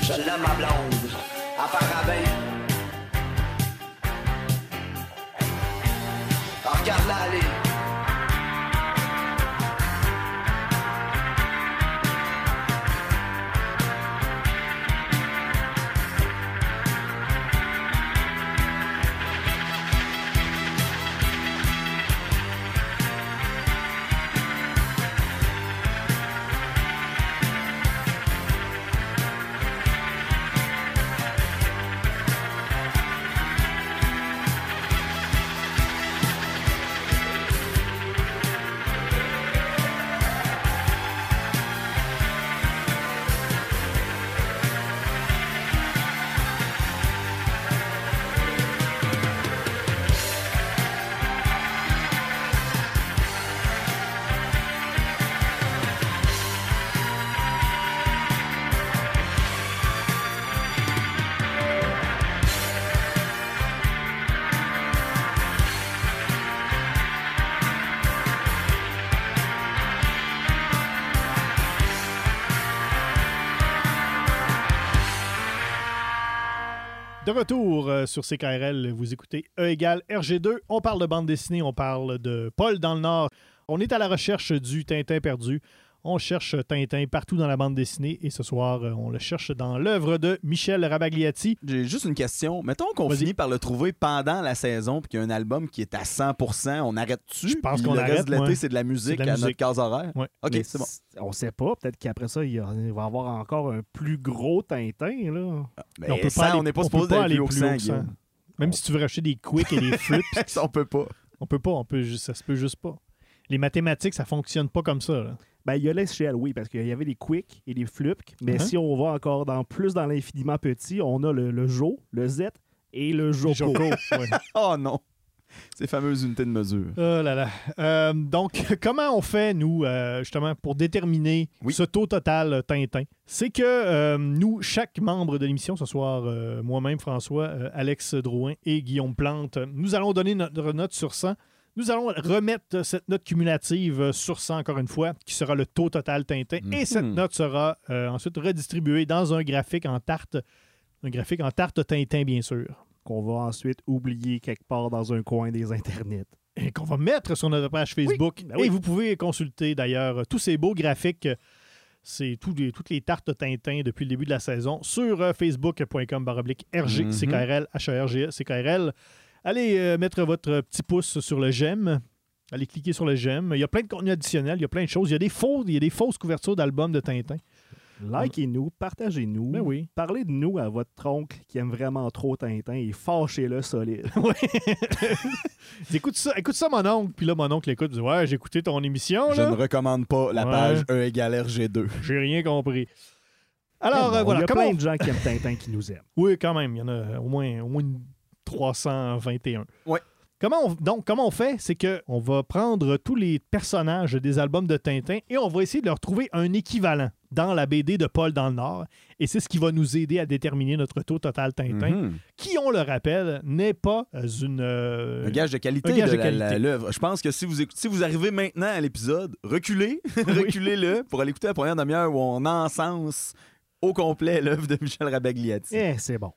Je l'aime ma blonde, à parabén. Ah, Regarde-la aller. Retour euh, sur CKRL, vous écoutez E égale RG2. On parle de bande dessinée, on parle de Paul dans le Nord. On est à la recherche du Tintin perdu. On cherche Tintin partout dans la bande dessinée et ce soir, euh, on le cherche dans l'œuvre de Michel Rabagliati. J'ai juste une question. Mettons qu'on finit par le trouver pendant la saison puis qu'il y a un album qui est à 100%, on arrête-tu? Je pense qu'on le arrête, reste de l'été, c'est de la musique à notre case horaire. Ouais. OK, c'est bon. On sait pas. Peut-être qu'après ça, il va y avoir encore un plus gros Tintin. Là. Mais on peut ça, pas aller, on n'est pas supposé pas aller plus haut que. Même si tu veux racheter des quicks et des <laughs> flips, Ça, on peut pas. on peut pas, on peut, ça se peut juste pas. Les mathématiques, ça fonctionne pas comme ça. là. Ben, il y a l'échelle, oui, parce qu'il y avait des quicks et des flups. Mais Mhm. si on va encore dans plus dans l'infiniment petit, on a le, le Jo, le Z et le Joko. Joko, <laughs> ouais. <laughs> Oh non! Ces fameuses unités de mesure. Oh là là. Euh, donc, <laughs> comment on fait, nous, euh, justement, pour déterminer Oui. ce taux total euh, Tintin? C'est que nous, chaque membre de l'émission, ce soir, moi-même, François, Alex Drouin et Guillaume Plante, nous allons donner notre note sur 100. Nous allons remettre cette note cumulative euh, sur 100, encore une fois, qui sera le taux total Tintin. Et Mhm. cette note sera euh, ensuite redistribuée dans un graphique en tarte. Un graphique en tarte Tintin, bien sûr. Qu'on va ensuite oublier quelque part dans un coin des internets. et qu'on va mettre sur notre page Facebook. ben oui. Et vous pouvez consulter d'ailleurs tous ces beaux graphiques. C'est les- toutes les tartes Tintin depuis le début de la saison sur euh, facebook.com baroblique RG. CKRL, HRG, CKRL. Allez euh, mettre votre petit pouce sur le j'aime. Allez cliquer sur le j'aime. Il y a plein de contenu additionnel, il y a plein de choses. Il y a des, faux, il y a des fausses couvertures d'albums de Tintin. Likez-nous, partagez-nous. Ben oui. Parlez de nous à votre oncle qui aime vraiment trop Tintin et fâchez-le solide. <laughs> <laughs> écoute ça, écoute ça, mon oncle. Puis là, mon oncle écoute, dit Ouais, j'ai écouté ton émission. Je ne recommande pas la Ouais. page E égale RG2. J'ai rien compris. Alors, Mais euh, voilà. Il y a comment plein on- de gens qui aiment Tintin qui nous aiment. Oui, quand même. Il y en a au moins, au moins une 321. Ouais. Comment on, donc, comment on fait? C'est qu'on va prendre tous les personnages des albums de Tintin et on va essayer de leur trouver un équivalent dans la BD de Paul dans le Nord. Et c'est ce qui va nous aider à déterminer notre taux total Tintin, Mhm. qui, on le rappelle, n'est pas euh, une... euh, Un gage de qualité gage de l'œuvre. Je pense que si vous, écoutez- si vous arrivez maintenant à l'épisode, reculez, <laughs> reculez-le pour aller écouter la première demi-heure où on encense au complet l'œuvre de Michel Rabagliati. Eh, c'est bon.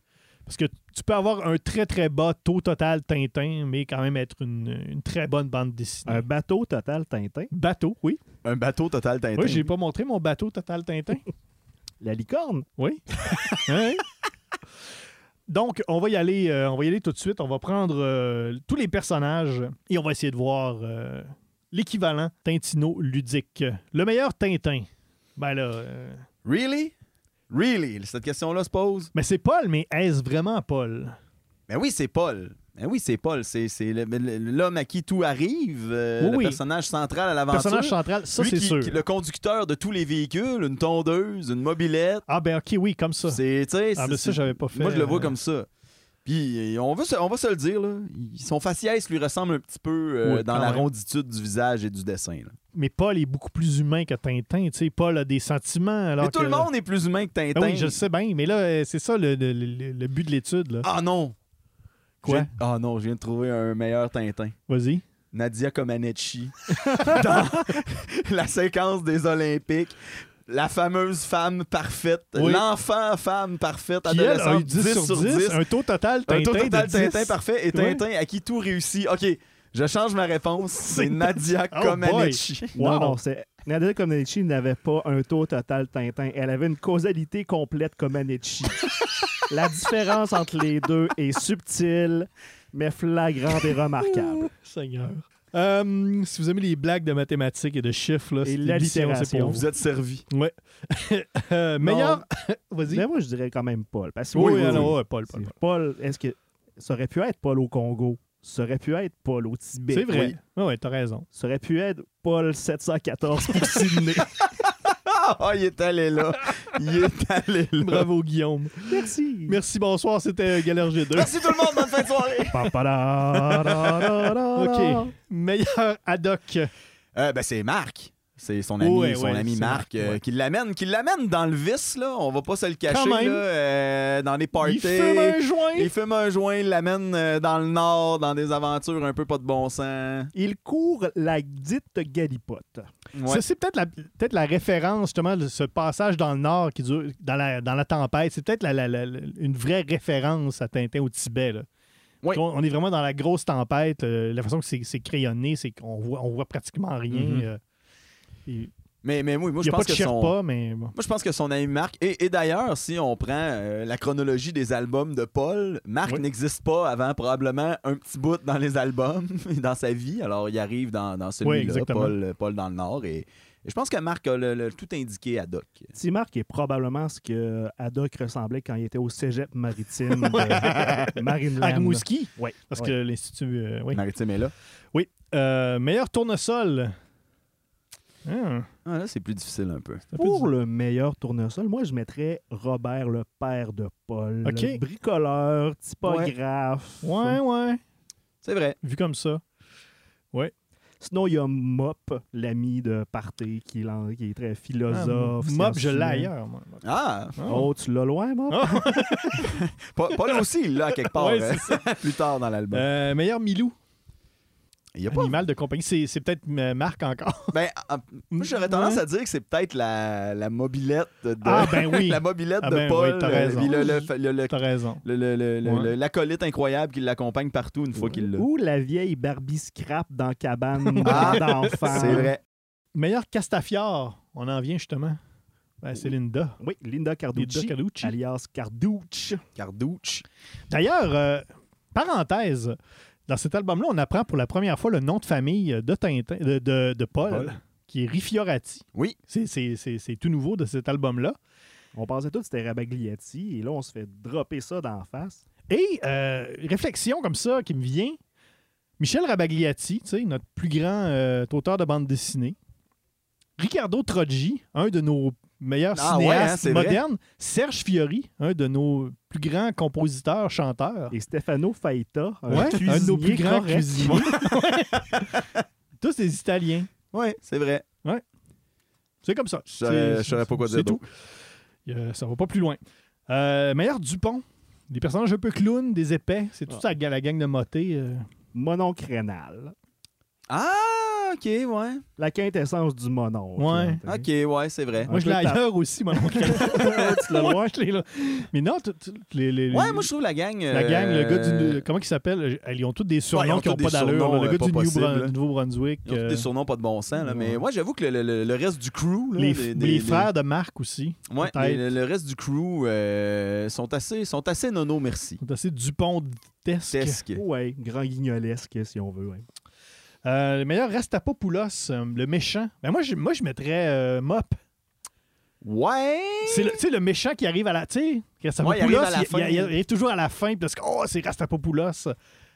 Parce que tu peux avoir un très, très bas taux total Tintin, mais quand même être une, une très bonne bande dessinée. Un bateau total Tintin? bateau, oui. Un bateau total Tintin. Oui, j'ai pas montré mon bateau total Tintin. <laughs> La licorne? Oui. <laughs> Hein? Donc, on va y aller, euh, on va y aller tout de suite. On va prendre euh, tous les personnages et on va essayer de voir euh, l'équivalent Tintino ludique. Le meilleur Tintin. Ben là, euh, Really? Really? Cette question-là se pose? mais c'est Paul, mais est-ce vraiment Paul? Ben oui, c'est Paul. Ben oui, c'est Paul. C'est l'homme à qui tout arrive, euh, Oui, le personnage central à l'aventure. Personnage central, ça c'est sûr. qui- le conducteur de tous les véhicules, une tondeuse, une mobilette. Ah ben ok, oui, comme ça. C'est, Ah ben ça, j'avais pas fait. Moi, je le vois euh, comme ça. Puis, on va, se, on va se le dire, là. son faciès lui ressemble un petit peu euh, Oui, dans la même. ronditude du visage et du dessin. là. Mais Paul est beaucoup plus humain que Tintin. Tu sais, Paul a des sentiments. Alors Mais tout que- le monde est plus humain que Ah Tintin. oui, je le sais bien, mais là, euh, c'est ça le, le- le- le but de l'étude. là. Ah non! Quoi? Ah non, je viens de trouver un meilleur Tintin. Vas-y. Nadia Comaneci. <laughs> dans la séquence des Olympiques. La fameuse femme parfaite. Oui. L'enfant femme parfaite. Qui, elle, a eu 10, sur 10, un taux total Tintin Un taux total de Tintin 10. parfait et. Tintin à qui tout réussit. OK, je change ma réponse. <laughs> C'est Nadia Oh Comaneci. Wow. Non, non, c'est. Nadia Comaneci n'avait pas un taux total Tintin. Elle avait une causalité complète Comaneci. <laughs> La différence entre les deux est subtile, mais flagrante et remarquable. Seigneur. Euh, si vous aimez les blagues de mathématiques et de chiffres, là, Et c'est l'allitération. pour vous. Vous êtes servi. <laughs> Euh, meilleur. <laughs> Vas-y. Mais moi, je dirais quand même Paul. Parce que Oui, oui, oui, alors, oui. ouais, Paul, Paul, C'est Paul. Paul, est-ce que ça aurait pu être Paul au Congo? Ça aurait pu être Paul au Tibet. C'est vrai. oui. Oui, ouais, t'as raison. Ça aurait pu être Paul 714 pour Sydney. <laughs> <laughs> Ah, il est allé là. Il est allé là. Bravo, Guillaume. Merci. Merci, bonsoir. C'était Galère G2. Merci tout le monde. Bonne fin de soirée. Da, da, da, OK. Meilleur Haddock. Euh, ben, c'est Marc. C'est son ami, Ouais, son ouais, ami Marc, Marc, euh, ouais. qui l'amène, qui l'amène dans le vice là. On va pas se le cacher là, euh, dans les parties. Il fume un joint. Il fume un joint, il l'amène euh, dans le nord, dans des aventures un peu pas de bon sens. Il court la dite galipote. Ça, c'est peut-être la, peut la référence, justement, de ce passage dans le Nord qui dure dans la, dans la tempête. C'est peut-être la- la- la- la- une vraie référence à Tintin au Tibet. Là. Oui. On, est vraiment dans la grosse tempête. euh, la façon que c'est, crayonné, c'est qu'on voit, on voit pratiquement rien. Mhm. euh, Mais, mais oui, moi, je pense pas que son... Sherpa, mais. Moi, je pense que son ami Marc. Et, et d'ailleurs, si on prend euh, la chronologie des albums de Paul, Marc Oui. n'existe pas avant probablement un petit bout dans les albums, <laughs> dans sa vie. Alors, il arrive dans, dans celui-là. Paul, Paul dans le Nord. Et, et je pense que Marc a le- le- tout indiqué à Doc. Petit Marc est probablement ce que Haddock ressemblait quand il était au cégep maritime de <laughs> Marineland. À Rimouski, Oui. parce que l'Institut. euh, oui. Maritime est là. oui. Euh, meilleur tournesol. Ah, Ah, là, c'est plus difficile un peu. un Pour le meilleur tournesol, moi, je mettrais Robert, le père de Paul. OK. Le bricoleur, typographe. Ouais, ouais. C'est vrai. Vu comme ça. Sinon, il y a Mop, l'ami de Parté, qui, est très Ah, philosophe. Mob, je l'ai ailleurs. moi. Ah, Ah. Oh, tu l'as loin, Mop? Ah. <laughs> Paul aussi, il l'a quelque part Ouais, euh, c'est <laughs> plus tard dans l'album. Euh, meilleur Milou. Il y a pas. Animal de compagnie. C'est, c'est peut-être euh, Marc encore. <laughs> Ben, moi, j'aurais tendance Ouais. à dire que c'est peut-être la, la mobilette de. Ah, ben oui. <laughs> la mobilette Ah de ben Paul. oui, t'as euh, raison. puis le- le- le- le- T'as raison. le- le- le- le- Ouais. le- l'acolyte incroyable qui l'accompagne partout une fois qu'il l'a. Ou la vieille Barbie Scrap dans Cabane Ah, d'enfants. C'est vrai. Meilleur Castafiore. On en vient justement. Ben, c'est Linda. Oui, Linda Carducci, Linda Carducci. alias Cardouche. Cardouche. D'ailleurs, euh, parenthèse, dans cet album-là, on apprend pour la première fois le nom de famille de Tintin, de, de- de Paul, Paul. qui est Rifiorati. Oui. C'est, tout nouveau de cet album-là. On pensait tous que c'était Rabagliati, et là, on se fait dropper ça d'en face. Et euh, réflexion comme ça qui me vient. Michel Rabagliati, tu sais, notre plus grand euh, auteur de bande dessinée. Ricardo Troggi, un de nos meilleurs Ah ouais, hein, vrai. modernes. Serge Fiori, un de nos plus grands compositeurs, chanteurs. Et Stefano Faita, un, Ouais, de nos plus grands correct. cuisiniers. <laughs> <laughs> Tous des Italiens. Oui, c'est vrai. C'est comme ça. Je je saurais pas quoi c'est dire tout. Euh, ça va pas plus loin. Euh, meilleur Dupont. Des personnages un peu clowns, des épais. C'est toute Ah. la, la gang de motés. euh. Rénal. Ah, ok, ouais. La quintessence du mononcle. Ouais. Ok, ouais, c'est vrai. Moi, je l'ai ailleurs aussi, mon oncle. <laughs> tu l'as loin, je l'ai là. Mais non, tu- tu- les, les- Ouais, moi, je trouve la gang. la gang, le gars euh, du. Comment il s'appelle? Ils ont tous des surnoms qui n'ont pas d'allure. Le euh, gars pas du New. Nouveau-Brunswick. Ils ont tous euh, des surnoms pas de bon sens, là, mais moi, j'avoue que le, le- le reste du crew. là, les, frères de Marc aussi. Ouais, le, reste du crew euh, sont, assez, sont assez nono, merci. sont assez Dupont-tesques. Tesque. Ouais, grand guignolesque, si on veut. ouais. Euh, le meilleur Rastapopoulos, euh, le méchant. Ben moi, je, moi, je mettrais euh, Mop. Ouais! C'est le, tu sais, le méchant qui arrive à la. Tu sais, Rastapopoulos, Ouais, il arrive à la il, fin. il- il arrive toujours à la fin parce que, oh, c'est Rastapopoulos.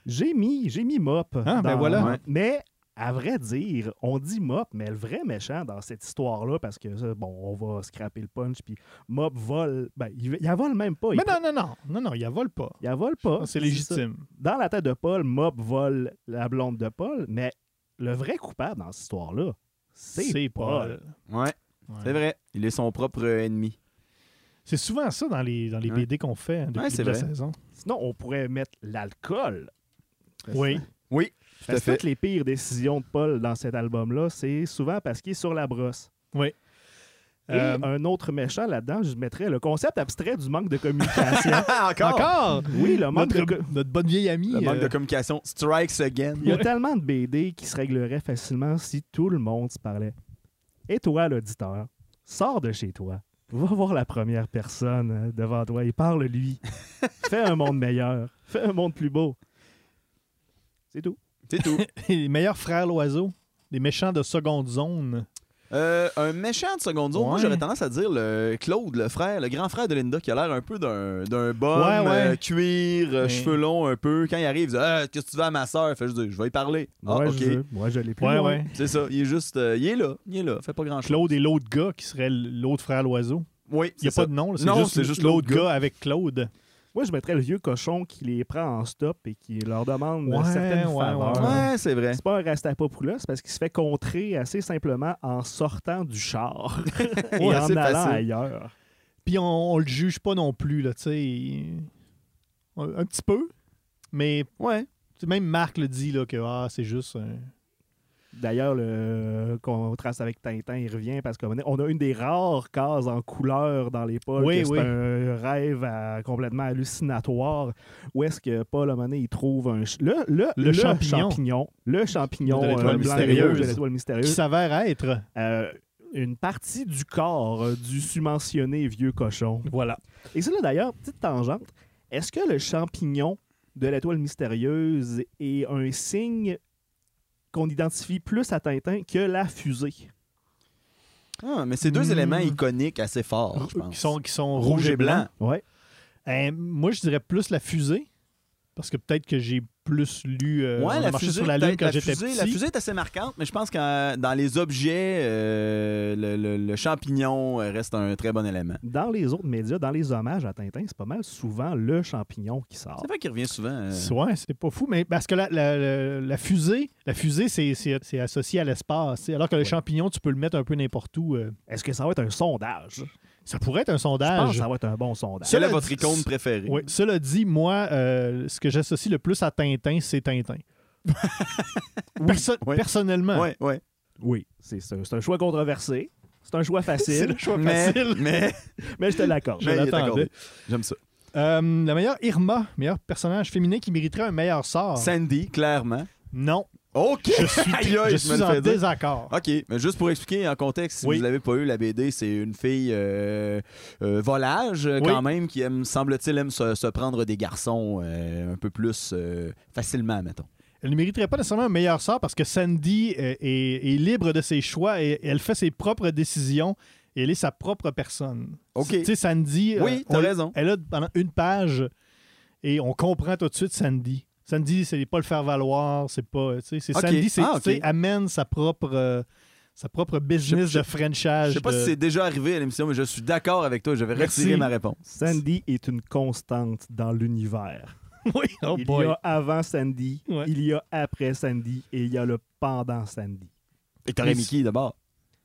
J'ai mis, j'ai mis Mop. Ah, ben voilà. Ouais. Mais à vrai dire, on dit Mop, mais le vrai méchant dans cette histoire-là, parce que ça, bon, on va scraper le punch, puis Mop vole. Ben, il, il la vole même pas. Mais il, non, non, non. Non, non, il la vole pas. il la vole pas. C'est légitime. Dans la tête de Paul, Mop vole la blonde de Paul, mais le vrai coupable dans cette histoire-là, c'est Paul. Ouais, Ouais. c'est vrai. Il est son propre ennemi. C'est souvent ça dans les, dans les Ouais. BD qu'on fait hein, depuis Ouais, la vrai. saison. Sinon, on pourrait mettre l'alcool. Oui. Oui, tout à Parce que fait. toutes les pires décisions de Paul dans cet album-là, c'est souvent parce qu'il est sur la brosse. Oui. Et Euh, un autre méchant là-dedans, je mettrais le concept abstrait du manque de communication. <laughs> Encore? Encore? oui, le manque Notre, de... notre bonne vieille amie. Le manque euh, de communication strikes again. Il y a tellement de BD qui se régleraient facilement si tout le monde se parlait. Et toi, l'auditeur, sors de chez toi. Va voir la première personne euh, devant toi et parle-lui. <laughs> Fais un monde meilleur. Fais un monde plus beau. C'est tout. C'est tout. <laughs> les meilleurs frères l'oiseau. Les méchants de seconde zone. Euh, un méchant de seconde zone, moi j'aurais tendance à dire le Claude, le frère, le grand frère de Linda, qui a l'air un peu d'un d'un Ouais, ouais. euh, cuir, euh, Mais- cheveux longs un peu. Quand il arrive, il dit Ah, Qu'est-ce que tu veux à ma soeur Fait dire, Je vais y parler. Ah, ok. je, moi, je l'ai plus. Ouais, loin. ouais. C'est ça. Il est juste. euh, il est là. Il est là. Fait pas grand chose. Claude et l'autre gars qui serait l'autre frère l'oiseau. Oui, Il n'y a pas de nom, c'est juste, c'est juste l'autre l'autre gars avec Claude. Moi, je mettrais le vieux cochon qui les prend en stop et qui leur demande Ouais, certaines ouais, faveurs. ouais. Ouais, c'est vrai. C'est pas un Rastapopoulos parce qu'il se fait contrer assez simplement en sortant du char <laughs> et Ouais, en c'est allant facile. ailleurs. Puis on, on le juge pas non plus, là, tu sais. Un, un petit peu. Mais Ouais. même Marc le dit là, que ah, c'est juste un- D'ailleurs, le contraste avec Tintin, il revient parce qu'on a- une des rares cases en couleur dans les Paul. Oui, que oui. C'est un rêve à- complètement hallucinatoire. Où est-ce que Paul, donné, il trouve un le, le, Le champignon. champignon. Le champignon De l'étoile euh, mystérieuse. rouge qui s'avère être. Euh, une partie du corps euh, du submentionné vieux cochon. Voilà. Et ça, là, d'ailleurs, petite tangente. Est-ce que le champignon de l'étoile mystérieuse est un signe qu'on identifie plus à Tintin que la fusée? Ah, mais c'est deux Hmm. éléments iconiques assez forts, je pense. Qui sont, qui sont Rouge et blanc. Ouais. Euh, moi, je dirais plus la fusée. Parce que peut-être que j'ai plus lu. euh, Ouais, la fusée, sur la Lune quand la j'étais fusée, petit. La fusée est assez marquante, mais je pense que dans les objets, euh, le, le- le champignon euh, reste un très bon élément. Dans les autres médias, dans les hommages à Tintin, c'est pas mal souvent le champignon qui sort. C'est vrai qu'il revient souvent. euh, Ouais, c'est pas fou, mais parce que la, la- la- la fusée, la fusée, c'est, c'est- c'est associé à l'espace. Alors que le champignon, tu peux le mettre un peu n'importe où. euh, Est-ce que ça va être un sondage? Ça pourrait être un Je pense que sondage. ça va être un bon sondage. Quelle est Cela votre icône préférée? Oui, cela dit, moi, euh, ce que j'associe le plus à Tintin, c'est Tintin. <laughs> Perso- oui. Personnellement. Ouais, ouais. Oui, c'est c'est un, c'est un choix controversé. C'est un choix <laughs> C'est facile, le choix Mais, facile. mais, <laughs> mais je te l'accorde. Je l'attendais. J'aime ça. Euh, la meilleure Irma, meilleur personnage féminin qui mériterait un meilleur sort. Sandy, clairement. Non, OK! je suis, Aïe, je en désaccord. OK, mais juste pour expliquer en contexte, si Oui. vous l'avez pas eu, la BD, c'est une fille euh, euh, volage euh, Oui. quand même qui aime, semble-t-il, aime se, se prendre des garçons euh, un peu plus facilement, mettons. Elle ne mériterait pas nécessairement un meilleur sort parce que Sandy est, est libre de ses choix et elle fait ses propres décisions et elle est sa propre personne. OK. Tu sais, Sandy, Oui, t'as on- raison. elle a pendant une page et on comprend tout de suite Sandy. Sandy, c'est pas le faire valoir, c'est pas. C'est. Sandy, c'est, Ah, amène sa propre, euh, sa propre business Je- de Frenchage. Je sais pas de- si c'est déjà arrivé à l'émission, mais je suis d'accord avec toi. Je vais Merci. retirer ma réponse. Sandy est une constante dans l'univers. <laughs> Oui, oh il boy. y a avant Sandy, Ouais. il y a après Sandy et il y a le pendant Sandy. Et t'aurais qui d'abord?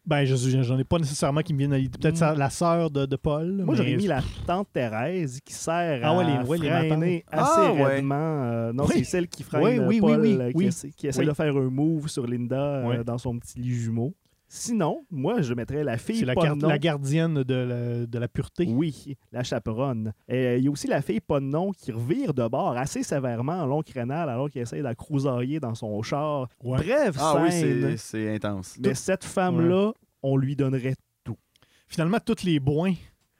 Ben, je j'en ai pas nécessairement qui me viennent à l'idée. Peut-être Mm. la sœur de, de Paul. Moi, mais- j'aurais mis la tante Thérèse qui sert Ah à ouais, les- ouais, les freiner matantes. assez Ah ouais. euh, non, Oui. c'est celle qui freine Oui, Paul, euh, qui essaie, qui essaie de faire un move sur Linda euh, dans son petit lit jumeau. Sinon, moi, je mettrais la fille la, pas de nom. la gardienne de la, de la pureté. Oui, la chaperonne. Et Il y a aussi la fille pas de nom qui revire de bord assez sévèrement en long crénal alors qu'il essaie de la crousailler dans son char. Ouais. Bref, Ah oui, scène. c'est- c'est intense. Mais cette femme-là, on lui donnerait Finalement, toutes les boins.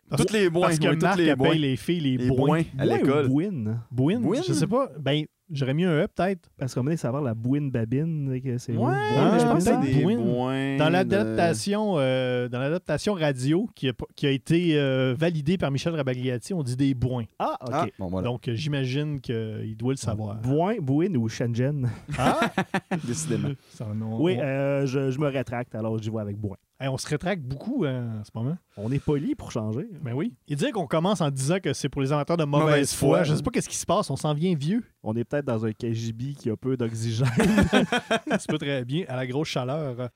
Parce, Toutes les boins, parce que oui, toutes Marc les paye les filles, les, Les boins. boins à l'école. Bouine? Bouine, Bouine? je sais pas. Ben, J'aurais mis un E peut-être. Parce qu'on va savoir la bouine babine. que c'est Ouais, Ah, mais je pense que c'est Dans l'adaptation euh, dans l'adaptation radio qui a, qui a été euh, validée par Michel Rabagliati, on dit des boins. Ah, OK. Ah, bon, voilà. Donc euh, j'imagine qu'il doit le savoir. Bouin, bouine ou Shenzhen? Ah! <laughs> Décidément. Oui, euh, je, je me rétracte, alors j'y vais avec bouin. Hey, on se rétracte beaucoup hein, en ce moment. On est poli pour changer. Ben oui. Il dit qu'on commence en disant que c'est pour les amateurs de mauvaise, Mauvaise foi. foi. Je sais pas qu'est-ce qui se passe, on s'en vient vieux. On est peut-être dans un KGB qui a peu d'oxygène. <laughs> Ça peut très bien à la grosse chaleur.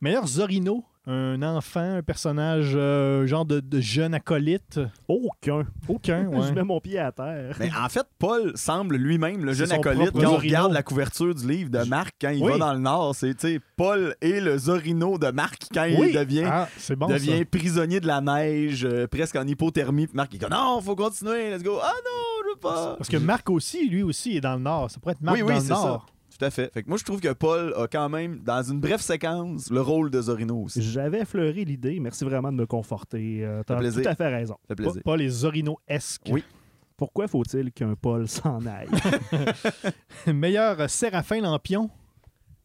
Meilleur Zorino, un enfant, un personnage euh, genre de, de jeune acolyte? Aucun. Aucun, <laughs> Je mets mon pied à terre. Mais en fait, Paul semble lui-même le jeune acolyte. Quand on regarde la couverture du livre de Marc quand il Oui. va dans le Nord, c'est tu sais, Paul et le Zorino de Marc quand Oui. il devient, Ah, bon devient prisonnier de la neige, euh, presque en hypothermie. Puis Marc il dit non, faut continuer, let's go. Ah non, je veux pas. Parce que Marc aussi, lui aussi, est dans le Nord. Ça pourrait être Marc oui, dans oui, le c'est Nord. ça. Tout à fait. Fait que moi, je trouve que Paul a quand même, dans une brève séquence, le rôle de Zorino aussi. J'avais effleuré l'idée. Merci vraiment de me conforter. Euh, T'as tout à fait raison. fait plaisir. pas les Zorino-esques. Oui. Pourquoi faut-il qu'un Paul <laughs> s'en aille? <laughs> Meilleur euh, Séraphin Lampion?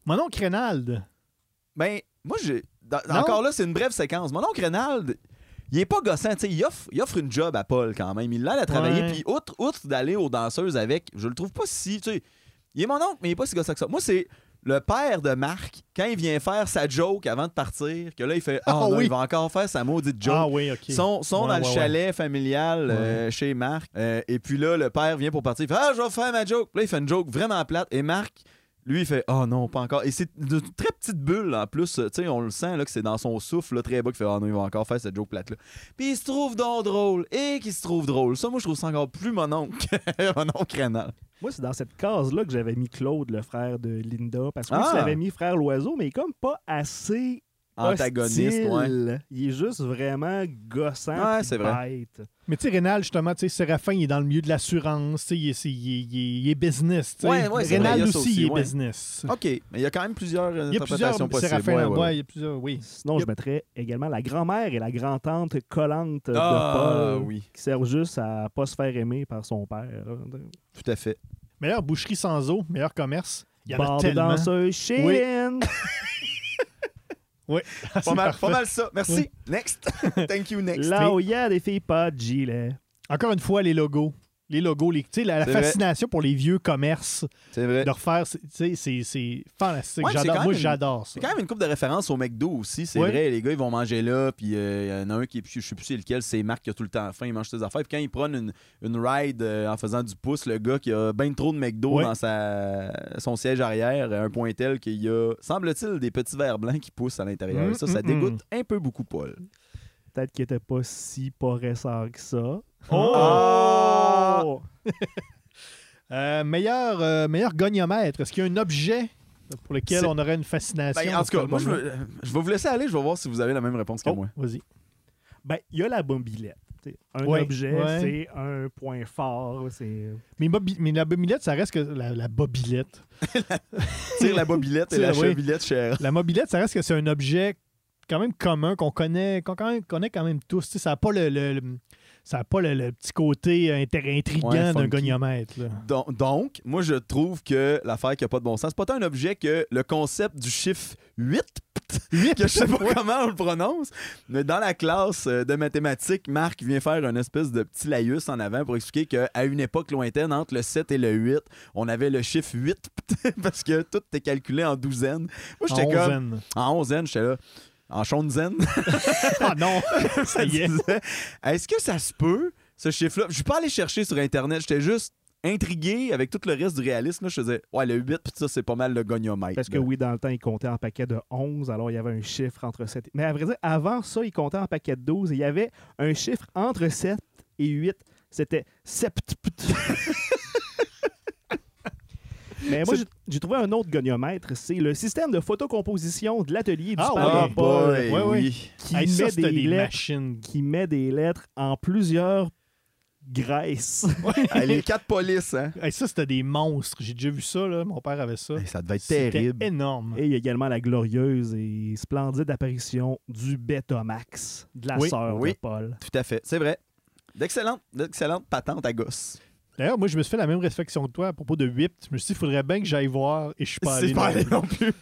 Mon oncle Reynald. Ben, moi, j'ai. Encore là, c'est une brève séquence. Mon oncle Reynald, il est pas gossant. tu sais, Il offre, il offre une job à Paul quand même. Il l'aide à travailler. Puis, outre, outre d'aller aux danseuses avec, je le trouve pas si. Tu sais, il est mon oncle, mais il est pas si gossant que ça. Moi, c'est le père de Marc, quand il vient faire sa joke avant de partir, que là, il fait Ah non, oui. il va encore faire sa maudite joke. Ah oui, OK. Sont, sont Ouais, dans le ouais, chalet familial euh, chez Marc. Euh, et puis là, le père vient pour partir. Il fait Ah, je vais faire ma joke. Là, il fait une joke vraiment plate. Et Marc, lui, il fait Oh non, pas encore. Et c'est une très petite bulle en plus. Tu sais, on le sent là, que c'est dans son souffle là, très bas. qui fait Ah non, il va encore faire cette joke plate-là. Puis il se trouve donc drôle. Et qu'il se trouve drôle. Ça, moi, je trouve ça encore plus mon oncle. <laughs> mon oncle Rénal. Moi, c'est dans cette case-là que j'avais mis Claude, le frère de Linda. Parce que oui, Ah! tu l'avais mis frère l'oiseau, mais il est comme pas assez Antagoniste, ouais. Il est juste vraiment gossant. Ouais, c'est vrai. bête. Mais tu sais, Rénal, justement, tu sais, Séraphin, il est dans le milieu de l'assurance. tu sais, Il, est- il est- il est- il est business. Ouais, ouais, c'est Rénal vrai, il aussi, aussi, il est ouais. business. OK. Mais il y a quand même plusieurs euh, Il y a plusieurs interprétations possibles. Séraphins. Ouais, ouais, ouais. il y a plusieurs, oui. Sinon, Yep. je mettrais également la grand-mère et la grand-tante collante de Ah, Paul, oui. qui servent juste à pas se faire aimer par son père. Tout à fait. Meilleure boucherie sans eau, meilleur commerce. Il y en a tellement. danseuse chez Oui. <laughs> Ah, <laughs> Pas mal, pas mal ça. Merci. Next. <laughs> Thank you, next. Là où il y a des filles pas de gilet. Encore une fois, les logos. Les logos, les, tu sais, la, la vrai. fascination pour les vieux commerces, C'est vrai. de refaire, c'est- tu sais, c'est- c'est fantastique. Ouais, J'adore- moi, j'adore ça. C'est quand même une coupe de référence au McDo aussi. C'est Ouais. vrai, les gars, ils vont manger là. Puis euh, il y en a un qui, je sais plus c'est lequel, c'est Marc qui a tout le temps faim, il mange ses affaires. Puis quand ils prennent une, une ride euh, en faisant du pouce, le gars qui a bien trop de McDo Ouais. dans sa, son siège arrière, un point tel qu'il y a, semble-t-il, des petits verres blancs qui poussent à l'intérieur. Mm, ça, ça mm, dégoûte un peu beaucoup Paul. Peut-être qu'il était pas si pas récent que ça. Oh! <laughs> Euh, meilleur, euh, meilleur goniomètre. Est-ce qu'il y a un objet pour lequel on aurait une fascination? Ben, en tout cas, moi, je, veux- je vais vous laisser aller. Je vais voir si vous avez la même réponse que Oh, moi. vas-y. Ben, il y a la mobilette. T'sais, Un Ouais, objet, ouais. c'est un point fort. C'est Mais, mais la mobilette, ça reste que la, la bobilette. <laughs> Tire la bobilette et <laughs> la Tire, oui. chevilette, cher. La mobilette, ça reste que c'est un objet quand même commun qu'on connaît, qu'on quand même- connaît quand même tous. Tu sais, ça n'a pas le, le- le- ça a pas le, le petit côté inter- intriguant Ouais, d'un goniomètre. là. Donc, donc, moi, je trouve que l'affaire qui a pas de bon sens, c'est pas tant un objet que le concept du chiffre 8, que <laughs> je sais pas comment on le prononce, mais dans la classe euh, de mathématiques, Marc vient faire une espèce de petit laïus en avant pour expliquer qu'à une époque lointaine, entre le 7 et le 8, on avait le chiffre 8 <laughs> parce que tout était calculé en douzaines. Moi, En j'étais comme... onzaine. En onzaine, j'étais là. En chonzaine. <laughs> Ah non! <laughs> ça y est. disait, Est-ce que ça se peut, ce chiffre-là? Je suis pas allé chercher sur Internet, j'étais juste intrigué avec tout le reste du réalisme. là. Je faisais, ouais, le 8, puis ça, c'est pas mal le goniomètre. Parce que là. oui, dans le temps, il comptait en paquet de 11, alors il y avait un chiffre entre 7. Mais à vrai dire, avant ça, il comptait en paquet de 12 et il y avait un chiffre entre 7 et 8. C'était sept. <laughs> Mais moi, j'ai- trouvé un autre goniomètre. C'est le système de photocomposition de l'atelier du Ah parent ouais. Paul boy, ouais, oui. qui, ça, met c'était des des lettres, machines. qui met des lettres en plusieurs graisses. <laughs> Les quatre polices, hein? Hey, ça, c'était des monstres. J'ai déjà vu ça. Là. Mon père avait ça. Hey, ça devait être terrible. énorme. Et il y a également la glorieuse et splendide apparition du Betamax, de la Oui, sœur oui. de Paul. Tout à fait, c'est vrai. D'excellentes, d'excellentes patentes à gosse. D'ailleurs, moi, je me suis fait la même réflexion que toi à propos de Whip. Je me suis dit, il faudrait bien que j'aille voir et je suis pas allé. C'est pas non allé plus. non plus.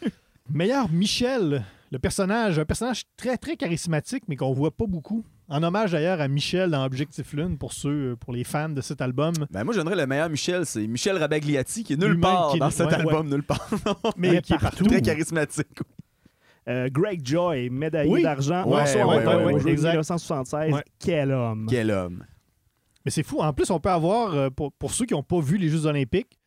Meilleur Michel, le personnage, un personnage très très charismatique, mais qu'on voit pas beaucoup. En hommage d'ailleurs à Michel dans Objectif Lune pour ceux, pour les fans de cet album. Ben moi, je donnerais le meilleur Michel, c'est Michel Rabagliati, qui est nulle part qui est- dans cet ouais, album, nulle part. <laughs> Mais Mais qui est partout. Très charismatique. Euh, Greg Joy, médaillé Oui. d'argent Ouais, en ouais, métal ouais, au ouais, jeu de exact. 1976. Ouais. Quel homme! Quel homme. Mais c'est fou. En plus, on peut avoir, euh, pour, pour ceux qui n'ont pas vu les Jeux Olympiques,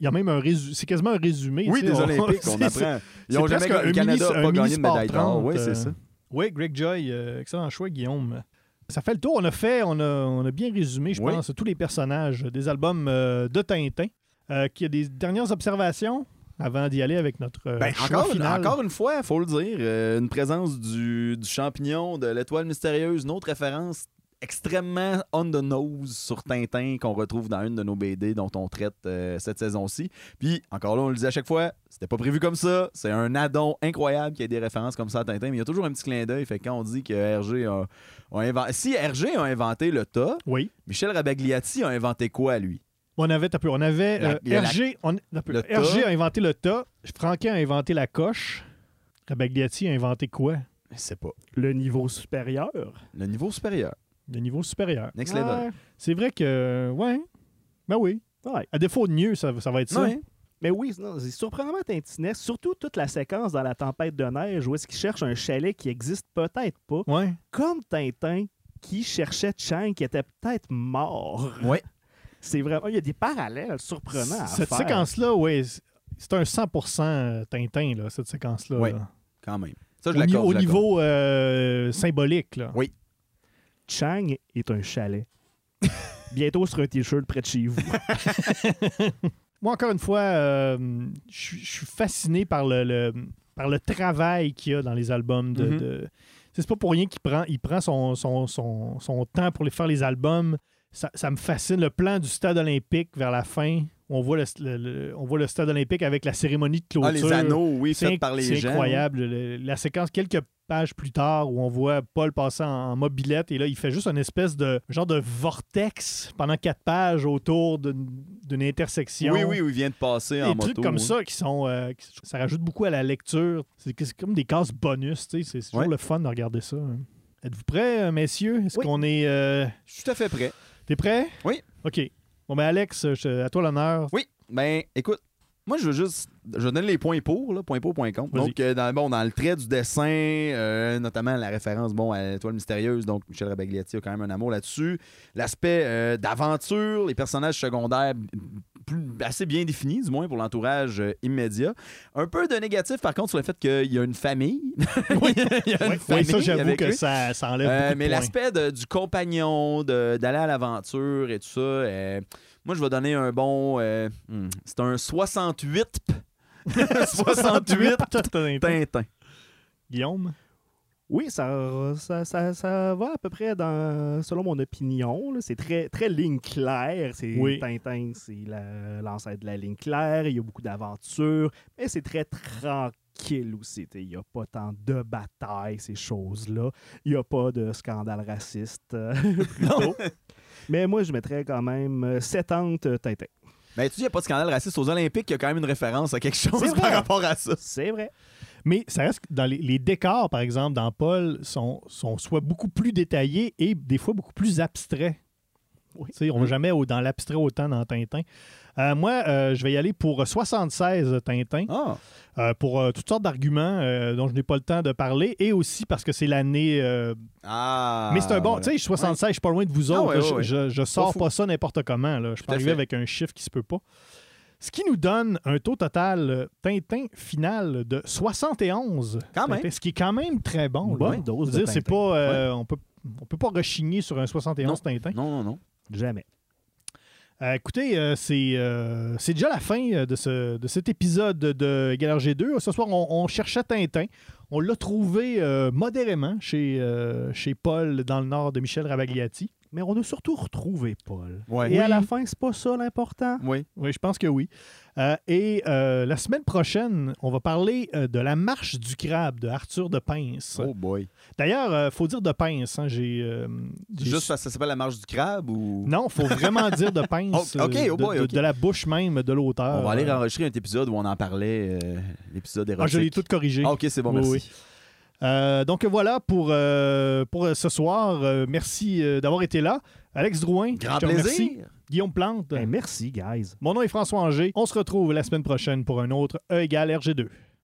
il y a même un résumé. C'est quasiment un résumé. Oui, des on- Olympiques, <laughs> on apprend. Ils c'est ont jamais presque gagné. un Canada mini- pas gagné de médaille d'or. 30, Oui, c'est euh, ça. Oui, Greg Joy, euh, excellent choix, Guillaume. Ça fait le tour. On a fait, on a, on a bien résumé, je Oui. pense, tous les personnages des albums euh, de Tintin. Euh, qu'il y a des dernières observations avant d'y aller avec notre euh, Ben, choix encore, une, final? encore une fois, il faut le dire, euh, une présence du, du champignon, de l'étoile mystérieuse, une autre référence extrêmement on the nose sur Tintin qu'on retrouve dans une de nos BD dont on traite euh, cette saison-ci. Puis, encore là, on le dit à chaque fois, c'était pas prévu comme ça. C'est un addon incroyable qu'il y ait des références comme ça à Tintin, mais il y a toujours un petit clin d'œil. Fait que quand on dit que RG a, a inventé... Si RG a inventé le tas, Oui. Michel Rabagliati a inventé quoi, lui? On avait, peu, on avait La- euh, la- on- le RG a inventé le tas, Franquin a inventé la coche, Rabagliati a inventé quoi? Je sais pas. Le niveau supérieur. Le niveau supérieur. Le niveau supérieur. Next level. Ouais. C'est vrai que, ouais, ben oui. Ouais. À défaut de mieux, ça, ça va être ça. Ouais. Mais oui, c'est surprenamment tintinesque, surtout toute la séquence dans la tempête de neige où est-ce qu'il cherche un chalet qui existe peut-être pas, Ouais. comme Tintin qui cherchait Chang qui était peut-être mort. Ouais. <laughs> C'est vraiment, il y a des parallèles surprenants à Cette faire. séquence-là, ouais, c'est- un 100% Tintin, là, cette séquence-là. Ouais. là. Quand même. Ça, je Au, ni- au je niveau euh, symbolique, là. Oui. Chang est un chalet. <laughs> Bientôt sur un t-shirt près de chez vous. <laughs> Moi, encore une fois, euh, je suis- fasciné par le, le- par le travail qu'il y a dans les albums. De, Mhm. de- C'est pas pour rien qu'il prend, il prend son, son, son- son temps pour les faire les albums. Ça, ça me fascine. Le plan du stade olympique vers la fin, on voit le, le- le- on voit le stade olympique avec la cérémonie de Ah, clôture. les anneaux, oui, C'est faits par les c'est gens. incroyable. Le- la séquence, quelques pages plus tard, où on voit Paul passer en, en mobilette et là, il fait juste une espèce de genre de vortex pendant quatre pages autour d'une intersection. Oui, oui, où il vient de passer en Des moto. trucs comme oui. ça qui sont. euh, qui- ça rajoute beaucoup à la lecture. C'est comme des cases bonus. tu sais. C'est toujours Ouais. le fun de regarder ça. hein. Êtes-vous prêts, euh, messieurs? Est-ce Oui. qu'on est. euh, Je suis tout à fait prêt. T'es prêt? Oui. OK. Bon, ben, Alex, je- à toi l'honneur. Oui, ben écoute, moi je veux juste, je donne les points pour, là, points pour, points contre. Donc, euh, dans, bon, dans le trait du dessin, euh, notamment la référence bon, à l'étoile mystérieuse, donc Michel Rabagliati a quand même un amour là-dessus. L'aspect euh, d'aventure, les personnages secondaires plus- assez bien définis, du moins pour l'entourage immédiat. Un peu de négatif, par contre, sur le fait qu'il y a une famille. <laughs> oui, il y a une Oui, famille ça, j'avoue que ça, ça enlève beaucoup de mais l'aspect du compagnon, d'aller à l'aventure et tout ça, moi je vais donner un bon. hmm, c'est un 68. <laughs> 68 Tintin. Guillaume? Oui, ça, ça, ça, ça va à peu près dans, selon mon opinion. C'est très, très ligne claire. C'est Oui. Tintin, c'est la- l'ancêtre de la ligne claire. Il y a beaucoup d'aventures, mais c'est très tranquille aussi. Il n'y a pas tant de batailles, ces choses-là. Il n'y a pas de scandale raciste, euh, <laughs> plutôt. <laughs> mais moi, je mettrais quand même euh, 70 Tintin. Mais tu dis, il n'y a pas de scandale raciste aux Olympiques, il y a quand même une référence à quelque chose par rapport à ça. C'est vrai. Mais ça reste que dans les, les décors, par exemple, dans Paul, sont, sont soit beaucoup plus détaillés et des fois beaucoup plus abstraits. Oui. On ne va jamais au- dans l'abstrait autant dans Tintin. Euh, moi, euh, je vais y aller pour 76 Tintin, Ah, euh, pour toutes sortes d'arguments dont je n'ai pas le temps de parler, et aussi parce que c'est l'année. ah mais c'est un bon. Tu sais, 76, je suis pas loin de vous Ah autres. ouais, ouais, Je- ouais. je, je sors pas ça n'importe comment. Là. Je peux arriver avec un chiffre qui se peut pas. Ce qui nous donne un taux total Tintin final de 71. Quand même. Tintin, Ce qui est quand même très bon. Une bonne là. dose Je veux de dire, c'est pas, euh, on peut, on peut pas rechigner sur un 71 Tintin. Non, non, non. Jamais. Euh, écoutez, euh, c'est euh, c'est déjà la fin de, ce, de cet épisode de Galer G2. Ce soir, on, cherchait Tintin. On l'a trouvé modérément chez, chez Paul dans le nord de Michel Ravagliati. Mais on a surtout retrouvé Paul. Ouais. Et à la fin, c'est pas ça l'important? Oui. Oui, je pense que oui. Euh, et euh, la semaine prochaine, on va parler euh, de la marche du crabe de Arthur de Pince. Oh boy. D'ailleurs, il faut dire de Pince. hein, j'ai, euh, j'ai Juste su- parce que ça s'appelle la marche du crabe ou? Non, il faut vraiment dire de Pince. <laughs> Oh, ok, euh, oh de, boy, de- la bouche même de l'auteur. On va aller enregistrer un épisode où on en parlait, euh, l'épisode ah, érotique. je l'ai tout corrigé. Ah, ok, c'est bon, Oui, merci. oui. Euh, donc voilà pour, euh, pour ce soir. Euh, merci euh, d'avoir été là. Alex Drouin, Grand je te remercie. plaisir. Guillaume Plante. Ben, merci, guys. Mon nom est François Angers. On se retrouve la semaine prochaine pour un autre E égale RG2.